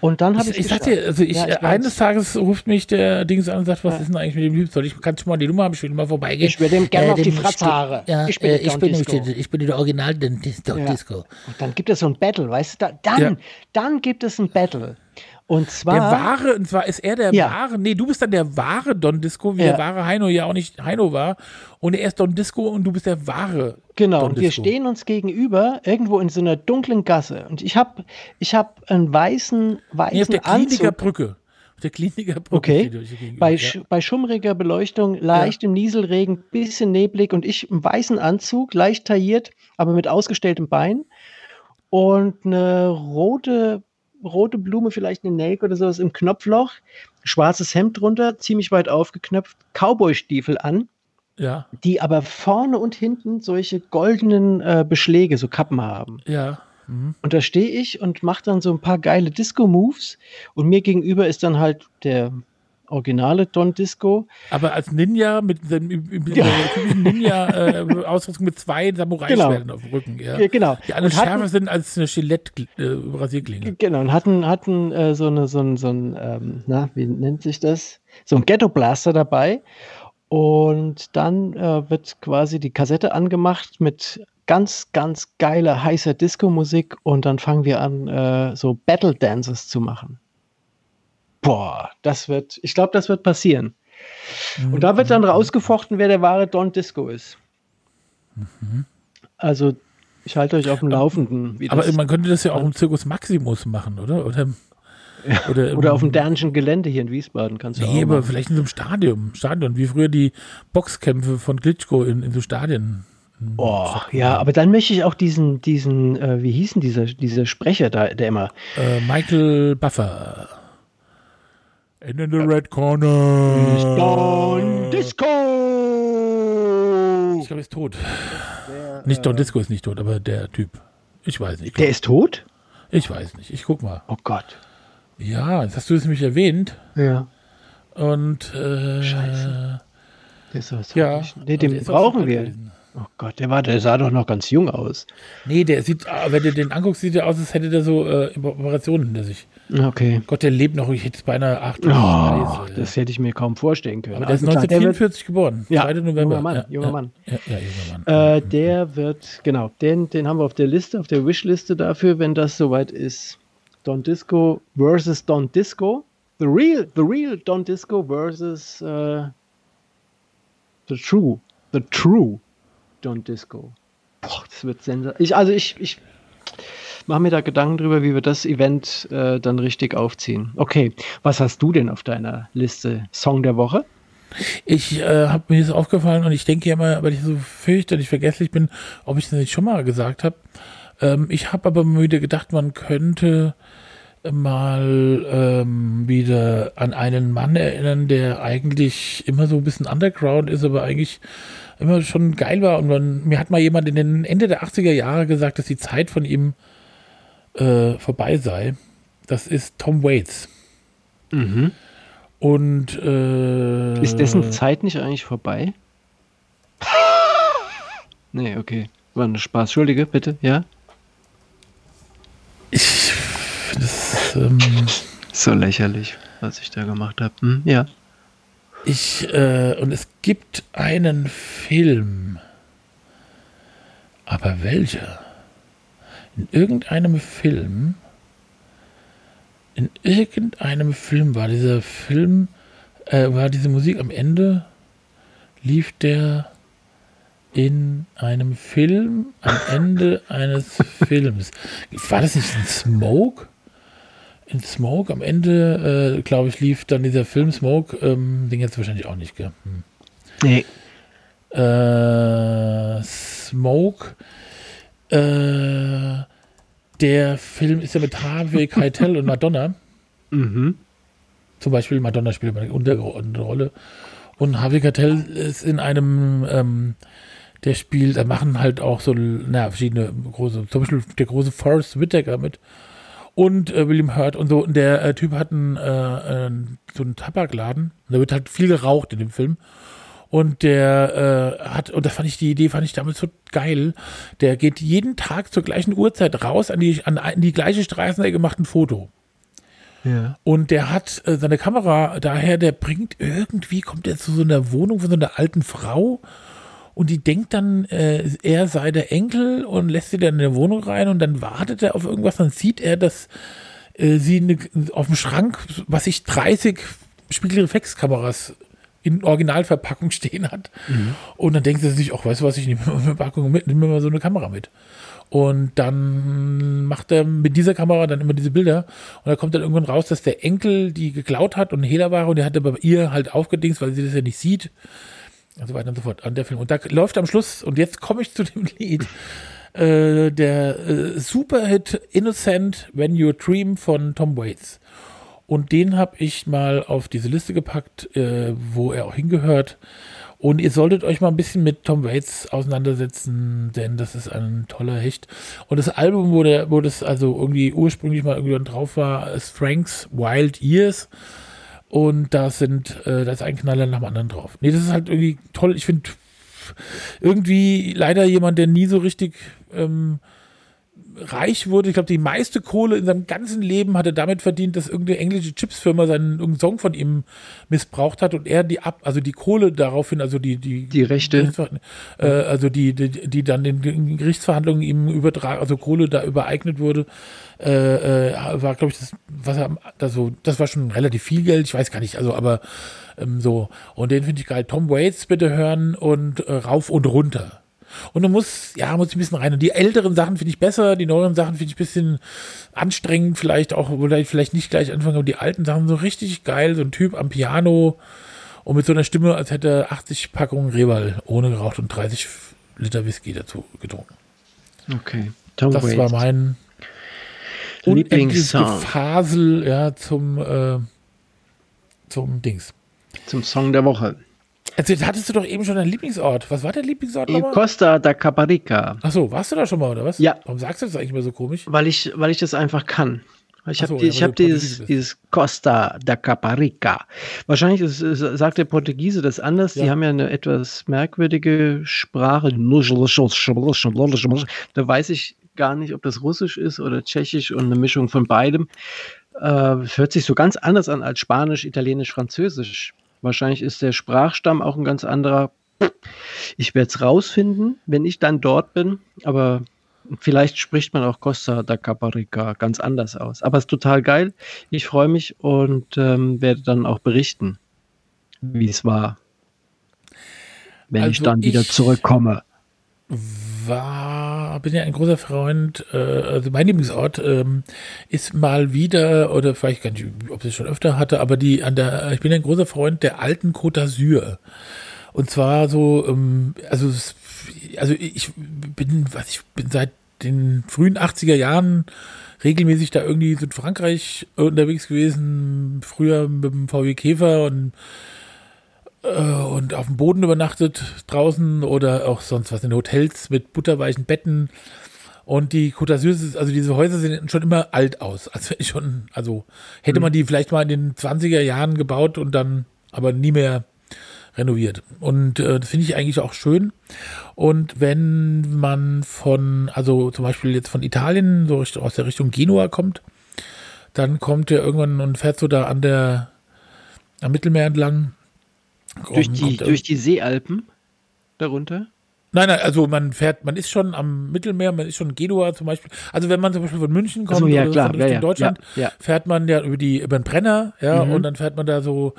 Und dann habe Ich, ich, ich sag dir, also ich, Ja, ich äh, eines. Tages ruft mich der Dings an und sagt, was Ja. ist denn eigentlich mit dem Typ? Soll ich, kannst du mal die Nummer haben? Ich will mal vorbeigehen. ich würde ihm gerne Äh, auf die Fratzhaare. Ja, ich bin, äh, der ich bin der, ich bin der Original Don. Disco. Und dann gibt es so ein Battle, weißt du? Da, dann, dann gibt es ein Battle. Und zwar. Der wahre, und zwar ist er der Ja. wahre, nee, du bist dann der wahre Don Disco, wie Ja. der wahre Heino ja auch nicht Heino war. Und er ist Don Disco und du bist der wahre. Genau, Don und wir Disco. stehen uns gegenüber irgendwo in so einer dunklen Gasse. Und ich habe ich hab einen weißen, Nee, auf weißen der Kliniker Anzug. Brücke. Auf der Kliniker Brücke. Okay. Bei, ja. sch bei schummriger Beleuchtung, leichtem Nieselregen, bisschen neblig und ich im weißen Anzug, leicht tailliert, aber mit ausgestelltem Bein und eine rote, rote Blume, vielleicht eine Nelke oder sowas im Knopfloch, schwarzes Hemd drunter, ziemlich weit aufgeknöpft, Cowboy-Stiefel an, Ja, die aber vorne und hinten solche goldenen äh, Beschläge, so Kappen haben. ja. Mhm. Und da stehe ich und mache dann so ein paar geile Disco-Moves. Und mir gegenüber ist dann halt der originale Don Disco. Aber als Ninja mit seinem typischen Ninja-Ausrüstung mit zwei Samurai-Schwertern auf dem Rücken. Ja. Ja, genau. Die alle schärfer sind als eine Gillette-Rasierklinge. Genau, und hatten, hatten äh, so, eine, so ein, so ein ähm, na, wie nennt sich das? So ein Ghetto-Blaster dabei. Und dann äh, wird quasi die Kassette angemacht mit ganz, ganz geiler, heißer Disco-Musik. Und dann fangen wir an, äh, so Battle-Dances zu machen. Boah, das wird, ich glaube, das wird passieren. Und da wird dann rausgefochten, wer der wahre Don Disco ist. Also, ich halte euch auf dem Laufenden. Wie Aber man könnte das ja auch im Zirkus Maximus machen, oder? Oder, oder, im- oder auf dem Dernischen Gelände hier in Wiesbaden kannst du Nee, auch aber machen. vielleicht in so einem Stadion, Stadion, wie früher die Boxkämpfe von Klitschko in, in so Stadien. Oh, ja, aber dann möchte ich auch diesen, diesen, äh, wie hieß denn dieser, dieser Sprecher da, der immer, Äh, Michael Buffer. And in the red corner. Don Disco! Ich glaube, er ist tot. nicht Don Disco ist nicht tot, aber der Typ. Ich weiß nicht. Der ist tot? Ich weiß nicht. Ich guck mal. Oh Gott. Ja, jetzt hast du es nämlich erwähnt. Ja. Und äh, Scheiße. Der ist was ja. Nee, den der auch brauchen wir. gewesen. Oh Gott, der war, der sah doch noch ganz jung aus. Nee, der sieht, ah, wenn du den anguckst, sieht er aus, als hätte der so äh, Operationen hinter sich. Okay. Gott, der lebt noch, ich hätte es beinahe acht. Oh, Scheiße. das hätte ich mir kaum vorstellen können. Aber der ist Also klar, der wird- 1944 geboren. Ja, 2. November. junger Mann, ja, junger ja, Mann. Ja, junger Mann. Äh, der wird, genau, den, den haben wir auf der Liste, auf der Wishliste dafür, wenn das soweit ist. Don Disco versus Don Disco. The real, the real Don Disco versus äh, the true, the true Don Disco. Boah, das wird sensationell. Ich, also ich, ich mache mir da Gedanken drüber, wie wir das Event äh, dann richtig aufziehen. Okay, was hast du denn auf deiner Liste? Song der Woche? Ich äh, habe mir das aufgefallen und ich denke ja immer, weil ich so fürchterlich vergesslich bin, ob ich das nicht schon mal gesagt habe. Ähm, ich habe aber mal wieder gedacht, man könnte mal ähm, wieder an einen Mann erinnern, der eigentlich immer so ein bisschen Underground ist, aber eigentlich immer schon geil war. Und man, mir hat mal jemand in den Ende der 80er Jahre gesagt, dass die Zeit von ihm äh, vorbei sei. Das ist Tom Waits. Und äh, Ist dessen Zeit nicht eigentlich vorbei? nee, okay. War ein Spaß. Entschuldige, bitte, ja? Ich es, ähm, So lächerlich, was ich da gemacht habe. Hm, ja. Ich, äh, und es gibt einen Film. Aber welcher? In irgendeinem Film, in irgendeinem Film war dieser Film, äh, war diese Musik am Ende, lief der in einem Film am Ende eines Films. War das nicht ein Smoke? In Smoke am Ende, äh, glaube ich, lief dann dieser Film Smoke, ähm, den jetzt wahrscheinlich auch nicht, gell? Hm. Nee. Äh, Smoke, äh, der Film ist ja mit Harvey Keitel und Madonna. Mhm. Zum Beispiel Madonna spielt eine untergeordnete Rolle. Und Harvey Keitel ist in einem, ähm, der spielt, da machen halt auch so, na, verschiedene große, zum Beispiel der große Forrest Whitaker mit. Und äh, William Hurt und so. Und der äh, Typ hat einen, äh, so einen Tabakladen. Da wird halt viel geraucht in dem Film. Und der äh, hat, und das fand ich, die Idee fand ich damals so geil. Der geht jeden Tag zur gleichen Uhrzeit raus an die, an, an die gleiche Straßenecke, macht ein Foto. Ja. Und der hat äh, seine Kamera daher, der bringt irgendwie, kommt er zu so einer Wohnung von so einer alten Frau und die denkt dann, äh, er sei der Enkel und lässt sie dann in der Wohnung rein und dann wartet er auf irgendwas, dann sieht er, dass äh, sie eine, auf dem Schrank, was ich 30 Spiegelreflexkameras in Originalverpackung stehen hat. Und dann denkt er sich, ach, weißt du was, ich nehme eine Packung mit, nehme mir mal so eine Kamera mit. Und dann macht er mit dieser Kamera dann immer diese Bilder. Und da kommt dann irgendwann raus, dass der Enkel die geklaut hat und Hehler war und der hat aber bei ihr halt aufgedingst, weil sie das ja nicht sieht. Und so weiter und so fort an der Film. Und da läuft am Schluss, und jetzt komme ich zu dem Lied, äh, der äh, Superhit Innocent When You Dream von Tom Waits. Und den habe ich mal auf diese Liste gepackt, äh, wo er auch hingehört. Und ihr solltet euch mal ein bisschen mit Tom Waits auseinandersetzen, denn das ist ein toller Hecht. Und das Album, wo, der, wo das also irgendwie ursprünglich mal irgendwie drauf war, ist Frank's Wild Years. Und da sind, äh, da ist ein Knaller nach dem anderen drauf. Nee, das ist halt irgendwie toll. Ich finde irgendwie leider jemand, der nie so richtig ähm, reich wurde. Ich glaube, die meiste Kohle in seinem ganzen Leben hat er damit verdient, dass irgendeine englische Chipsfirma seinen irgendeinen Song von ihm missbraucht hat und er die ab, also die Kohle daraufhin, also die die Die Rechte. äh, also die, die die dann in den Gerichtsverhandlungen ihm übertragen, also Kohle da übereignet wurde, äh, äh, war glaube ich das was er also das war schon relativ viel Geld, ich weiß gar nicht, also aber ähm, so und den finde ich geil. Tom Waits bitte hören und äh, rauf und runter. Und du musst, ja, muss ich ein bisschen rein. Und die älteren Sachen finde ich besser, die neueren Sachen finde ich ein bisschen anstrengend, vielleicht auch, oder vielleicht nicht gleich anfangen, aber die alten Sachen so richtig geil, so ein Typ am Piano und mit so einer Stimme, als hätte er 80 Packungen Reval ohne geraucht und 30 Liter Whisky dazu getrunken. Okay. Tom Das Waits. war mein Lieblingssong. Gefasel, ja, zum, äh, zum Dings. Zum Song der Woche. Also, hattest du doch eben schon deinen Lieblingsort. Was war der Lieblingsort nochmal? Costa da Caparica. Achso, warst du da schon mal, oder was? Ja. Warum sagst du das eigentlich immer so komisch? Weil ich, weil ich das einfach kann. Ich so, habe die, ja, ich hab dieses, bist. dieses Costa da Caparica. Wahrscheinlich ist, sagt der Portugiese das anders. Die Ja. haben ja eine etwas merkwürdige Sprache. Da weiß ich gar nicht, ob das Russisch ist oder Tschechisch und eine Mischung von beidem. Äh, es hört sich so ganz anders an als Spanisch, Italienisch, Französisch. Wahrscheinlich ist der Sprachstamm auch ein ganz anderer. Ich werde es rausfinden, wenn ich dann dort bin, aber vielleicht spricht man auch Costa da Caparica ganz anders aus. Aber es ist total geil. Ich freue mich und ähm, werde dann auch berichten, wie es war, wenn ich Also dann wieder ich- zurückkomme. War, bin ja ein großer Freund, äh, also mein Lieblingsort ähm, ist mal wieder, oder vielleicht gar nicht, ob ich es schon öfter hatte, aber die an der, ich bin ein großer Freund der alten Côte d'Azur. Und zwar so, ähm, also, also ich bin, was ich bin seit den frühen 80er Jahren regelmäßig da irgendwie in Frankreich unterwegs gewesen, früher mit dem VW Käfer und und auf dem Boden übernachtet draußen oder auch sonst was in Hotels mit butterweichen Betten. Und die Côte d'Azur, also diese Häuser sehen schon immer alt aus. Als wenn ich schon, also hätte man die vielleicht mal in den 20er Jahren gebaut und dann aber nie mehr renoviert. Und äh, das finde ich eigentlich auch schön. Und wenn man von, also zum Beispiel jetzt von Italien, so aus der Richtung Genua kommt, dann kommt er irgendwann und fährt so da an der, am Mittelmeer entlang. Durch Kommt- die, durch die Seealpen darunter? Nein, nein, also man fährt, man ist schon am Mittelmeer, man ist schon in Genua zum Beispiel. Also wenn man zum Beispiel von München kommt so, ja, oder klar, von ja, Deutschland, ja, fährt man ja über die über den Brenner, ja, Mhm. und dann fährt man da so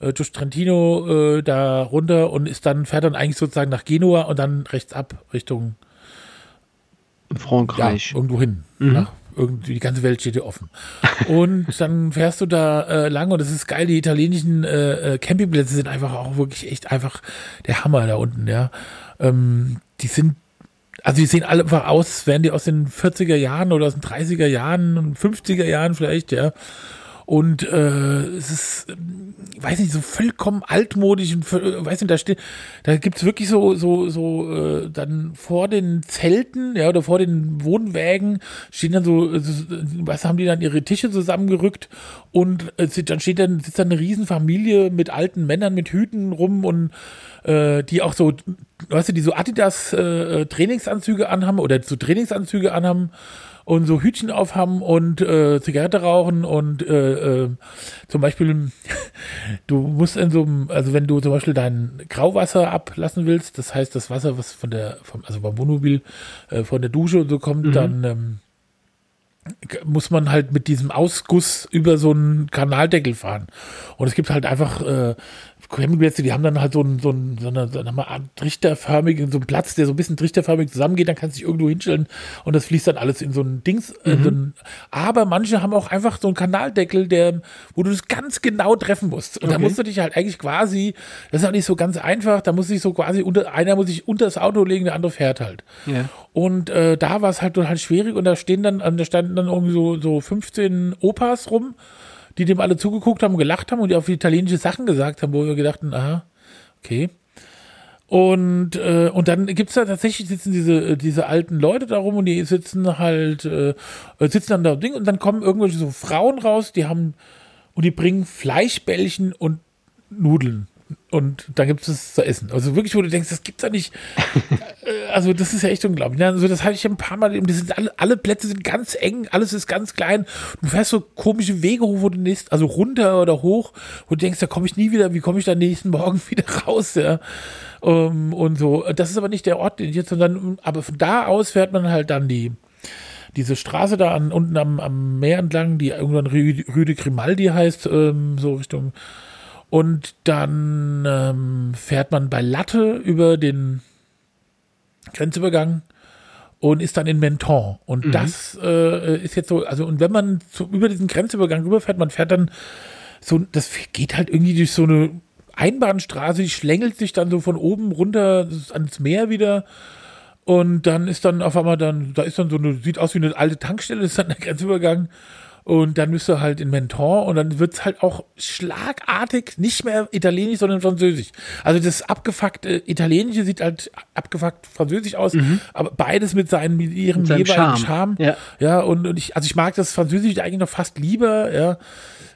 äh, durch Trentino äh, da runter und ist dann fährt dann eigentlich sozusagen nach Genua und dann rechts ab Richtung Frankreich. irgendwo hin. Mhm. Nach irgendwie die ganze Welt steht dir offen. Und dann fährst du da äh, lang und das ist geil. Die italienischen äh, äh, Campingplätze sind einfach auch wirklich echt einfach der Hammer da unten, ja. Ähm, die sind, also die sehen alle einfach aus, wären die aus den 40er Jahren oder aus den 30er Jahren und 50er Jahren vielleicht, ja. Und äh, es ist, ähm, weiß nicht, so vollkommen altmodisch und voll- weiß nicht, da steht, da gibt's wirklich so, so, so, äh, dann vor den Zelten, ja, oder vor den Wohnwägen stehen dann so, äh, so was haben die dann ihre Tische zusammengerückt und äh, dann steht dann, sitzt dann eine Riesenfamilie mit alten Männern mit Hüten rum und äh, die auch so, weißt du, die so Adidas äh, äh, Trainingsanzüge anhaben oder so Trainingsanzüge anhaben und so Hütchen aufhaben und äh, Zigarette rauchen und äh, äh, zum Beispiel, du musst in so einem, also wenn du zum Beispiel dein Grauwasser ablassen willst, das heißt das Wasser, was von der, vom, also beim Wohnmobil äh, von der Dusche und so kommt, dann ähm, muss man halt mit diesem Ausguss über so einen Kanaldeckel fahren. Und es gibt halt einfach äh, Campingplätze, die haben dann halt so einen, so einen, so eine, so eine Art trichterförmigen, so einen Platz, der so ein bisschen trichterförmig zusammengeht, dann kannst du dich irgendwo hinstellen und das fließt dann alles in so ein Dings. äh, so ein, aber manche haben auch einfach so einen Kanaldeckel, der, wo du das ganz genau treffen musst. Und da Okay. musst du dich halt eigentlich quasi, das ist auch nicht so ganz einfach, da muss ich so quasi unter, einer muss sich unter das Auto legen, der andere fährt halt. Ja. Und äh, da war es halt total schwierig und da stehen dann, da standen dann irgendwie so, so 15 Opas rum, die dem alle zugeguckt haben, gelacht haben und die auf italienische Sachen gesagt haben, wo wir gedacht haben, aha, okay. Und, äh, und dann gibt's da tatsächlich sitzen diese, äh, diese alten Leute da rum und die sitzen halt, äh, sitzen dann da Ding und dann kommen irgendwelche so Frauen raus, die haben und die bringen Fleischbällchen und Nudeln. Und dann gibt es zu essen. Also wirklich, wo du denkst, das gibt's ja nicht. Äh, also das ist ja echt unglaublich. Also das hatte ich ein paar Mal, sind alle, alle Plätze sind ganz eng, alles ist ganz klein. Du fährst so komische Wege hoch, wo du nächst, also runter oder hoch, wo du denkst, da komme ich nie wieder, wie komme ich da nächsten Morgen wieder raus, ja. Ähm, und so. Das ist aber nicht der Ort, den ich jetzt, sondern, aber von da aus fährt man halt dann die, diese Straße da an, unten am, am Meer entlang, die irgendwann Rü- Rüde Grimaldi heißt, ähm, so Richtung. Und dann ähm, fährt man bei Latte über den Grenzübergang und ist dann in Menton. Und das äh, ist jetzt so, also und wenn man so über diesen Grenzübergang rüberfährt, man fährt dann so, das geht halt irgendwie durch so eine Einbahnstraße, die schlängelt sich dann so von oben runter ans Meer wieder. Und dann ist dann auf einmal dann, da ist dann so eine, sieht aus wie eine alte Tankstelle, ist dann der Grenzübergang. Und dann bist du halt in Mentor und dann wird es halt auch schlagartig nicht mehr italienisch, sondern französisch. Also das abgefuckte Italienische sieht halt abgefuckt französisch aus, aber beides mit, seinen, mit ihrem Mhm. seinem jeweiligen Charme. Charme. Ja. ja und, und ich, also ich mag das Französische eigentlich noch fast lieber, ja.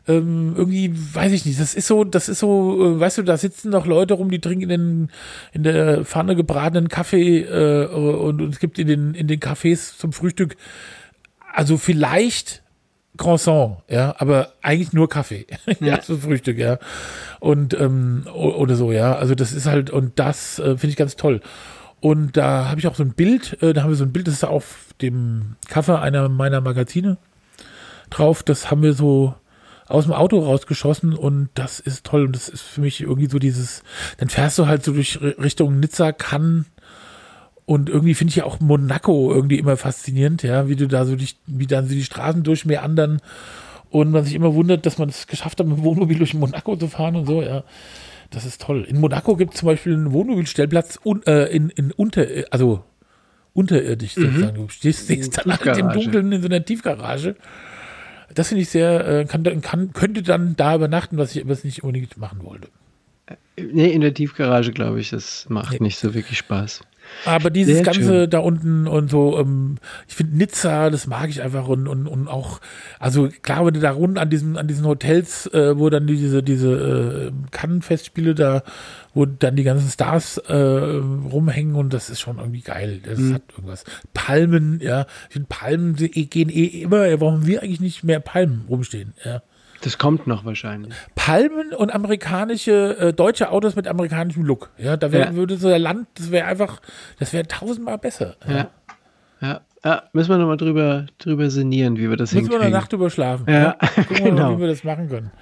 Ähm, irgendwie, weiß ich nicht, das ist so, das ist so, äh, weißt du, da sitzen noch Leute rum, die trinken in, den, in der Pfanne gebratenen Kaffee äh, und, und es gibt in den, in den Cafés zum Frühstück, also vielleicht Croissant, ja, aber eigentlich nur Kaffee. ja, zum Frühstück, ja. Und ähm, oder so, ja. Also das ist halt, und das äh, finde ich ganz toll. Und da habe ich auch so ein Bild, äh, da haben wir so ein Bild, das ist auf dem Cover einer meiner Magazine drauf. Das haben wir so aus dem Auto rausgeschossen und das ist toll. Und das ist für mich irgendwie so dieses, dann fährst du halt so durch Richtung Nizza, Cannes und irgendwie finde ich ja auch Monaco irgendwie immer faszinierend, ja, wie du da so dich, wie dann so die Straßen durchmeandern und man sich immer wundert, dass man es geschafft hat, mit dem Wohnmobil durch Monaco zu fahren und so, ja. Das ist toll. In Monaco gibt es zum Beispiel einen Wohnmobilstellplatz un, äh, in, in unter, also unterirdisch sozusagen. Du stehst, stehst dann halt im. Dunkeln in so einer Tiefgarage. Das finde ich sehr, äh, kann, kann, könnte dann da übernachten, was ich aber nicht unbedingt machen wollte. Nee, in der Tiefgarage, glaube ich, das macht Nee. nicht so wirklich Spaß. Aber dieses Sehr Ganze schön. da unten und so, ähm, ich finde Nizza, das mag ich einfach und, und, und auch, also klar, wenn du da rund an diesen, an diesen Hotels, äh, wo dann diese, diese äh, Cannes-Festspiele da, wo dann die ganzen Stars äh, rumhängen und das ist schon irgendwie geil. Das Mhm. hat irgendwas. Palmen, ja, ich finde Palmen die gehen eh immer, warum wir eigentlich nicht mehr Palmen rumstehen, ja. Das kommt noch wahrscheinlich. Palmen und amerikanische, äh, deutsche Autos mit amerikanischem Look. Ja, da wär, Ja. würde so der Land, das wäre einfach, das wäre tausendmal besser. Ja. Ja, ja müssen wir nochmal drüber, drüber sinnieren, wie wir das Müssen wir eine hinkriegen. Nacht überschlafen. Ja, Gucken wir mal, genau. wie wir das machen können.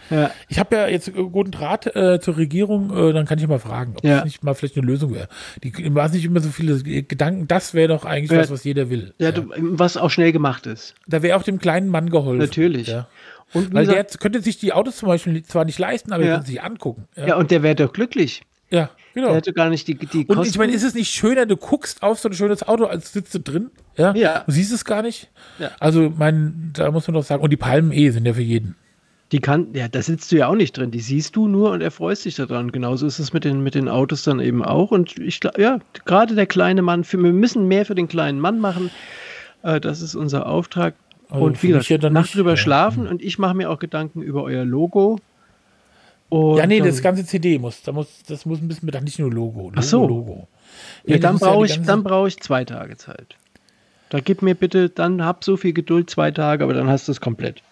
Ich habe ja jetzt guten Draht äh, zur Regierung, äh, dann kann ich mal fragen, ob das nicht mal vielleicht eine Lösung wäre. Die war nicht immer so viele Gedanken, das wäre doch eigentlich was, was jeder will. Ja, du, was auch schnell gemacht ist. Da wäre auch dem kleinen Mann geholfen. Natürlich. Ja. Und Weil der gesagt, könnte sich die Autos zum Beispiel zwar nicht leisten, aber er Ja. könnte sich angucken. Ja, ja, und der wäre doch glücklich. ja genau. Der hätte gar nicht die, die Und ich meine, ist es nicht schöner, du guckst auf so ein schönes Auto, als sitzt du drin? Ja. Ja. Du siehst es gar nicht. Ja. Also, mein, da muss man doch sagen, und die Palmen eh sind ja für jeden. Die kann, ja, da sitzt du ja auch nicht drin. Die siehst du nur und erfreust dich daran. Genauso ist es mit den, mit den Autos dann eben auch. Und ich glaube, ja, gerade der kleine Mann, für, wir müssen mehr für den kleinen Mann machen. Äh, das ist unser Auftrag. Also und wie gesagt, ja Nacht drüber ja. schlafen. Und ich mache mir auch Gedanken über euer Logo. Und Ja, nee, das ganze CD muss, da muss, das muss ein bisschen mit, nicht nur Logo. Logo Ach so. Logo. Ja, dann brauche ich, dann brauche ich zwei Tage Zeit. Da gib mir bitte, dann hab so viel Geduld, zwei Tage, aber dann hast du es komplett.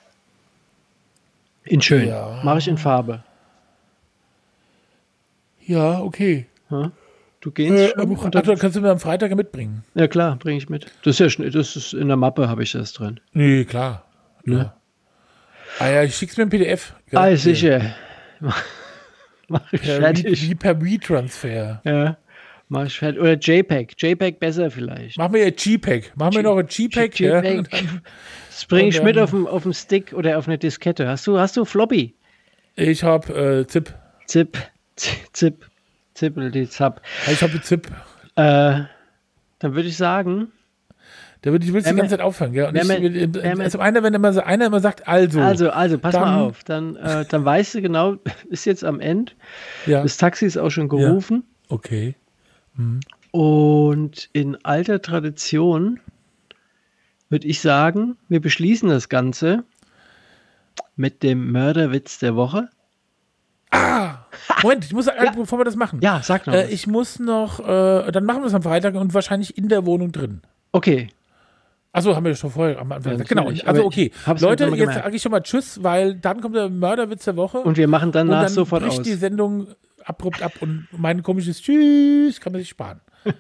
In schön. Ja. Mache ich in Farbe. Ja, okay. Ja? Du gehst Äh, schon. dann, kannst du mir am Freitag mitbringen? ja klar, bringe ich mit. Das ist ja schnell, das ist in der Mappe habe ich das drin. Nee, klar. Ne? Ja. Ah ja, ich schick's mir ein PDF. Ja, Ah, hier. sicher. Mach ich Per, fertig. wie, per WeTransfer. Ja. Mach ich fertig. Oder JPEG. JPEG besser vielleicht. Machen wir jetzt G-Pack. Machen wir noch ein. Ja, G-Pack. und dann- Das bringe ich mit auf dem, auf dem Stick oder auf eine Diskette. Hast du, hast du Floppy? ich habe äh, ZIP. Zip, Zip, Zippel, die Zap. Ich habe ZIP. Äh, dann würde ich sagen, Da würde ich willst die Wenn ganze Zeit aufhören. Gell? Und wenn ich, will- wenn wir- also einer, wenn immer so, einer immer sagt, also. also, also, pass Dann- mal auf. Dann, äh, dann weißt du genau, ist jetzt am Ende. ja. Das Taxi ist auch schon gerufen. Okay. Und in alter Tradition würde ich sagen, wir beschließen das Ganze mit dem Mörderwitz der Woche. Ah! Moment, ich muss, ja. bevor wir das machen. Ja, sag noch. Äh, ich muss noch, äh, dann machen wir es am Freitag und wahrscheinlich in der Wohnung drin. okay, Achso, haben wir schon vorher am Anfang Ja, gesagt. Genau, also okay. Leute, halt mal jetzt sage ich schon mal Tschüss, weil dann kommt der Mörderwitz der Woche. und wir machen danach und dann sofort bricht aus. die Sendung abrupt ab und mein komisches Tschüss kann man sich sparen.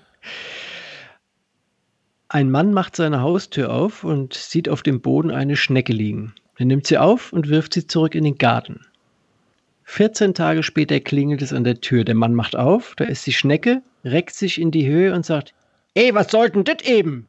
Ein Mann macht seine Haustür auf und sieht auf dem Boden eine Schnecke liegen. Er nimmt sie auf und wirft sie zurück in den Garten. 14 Tage später klingelt es an der Tür. Der Mann macht auf, da ist die Schnecke, reckt sich in die Höhe und sagt: Ey, was soll denn das eben?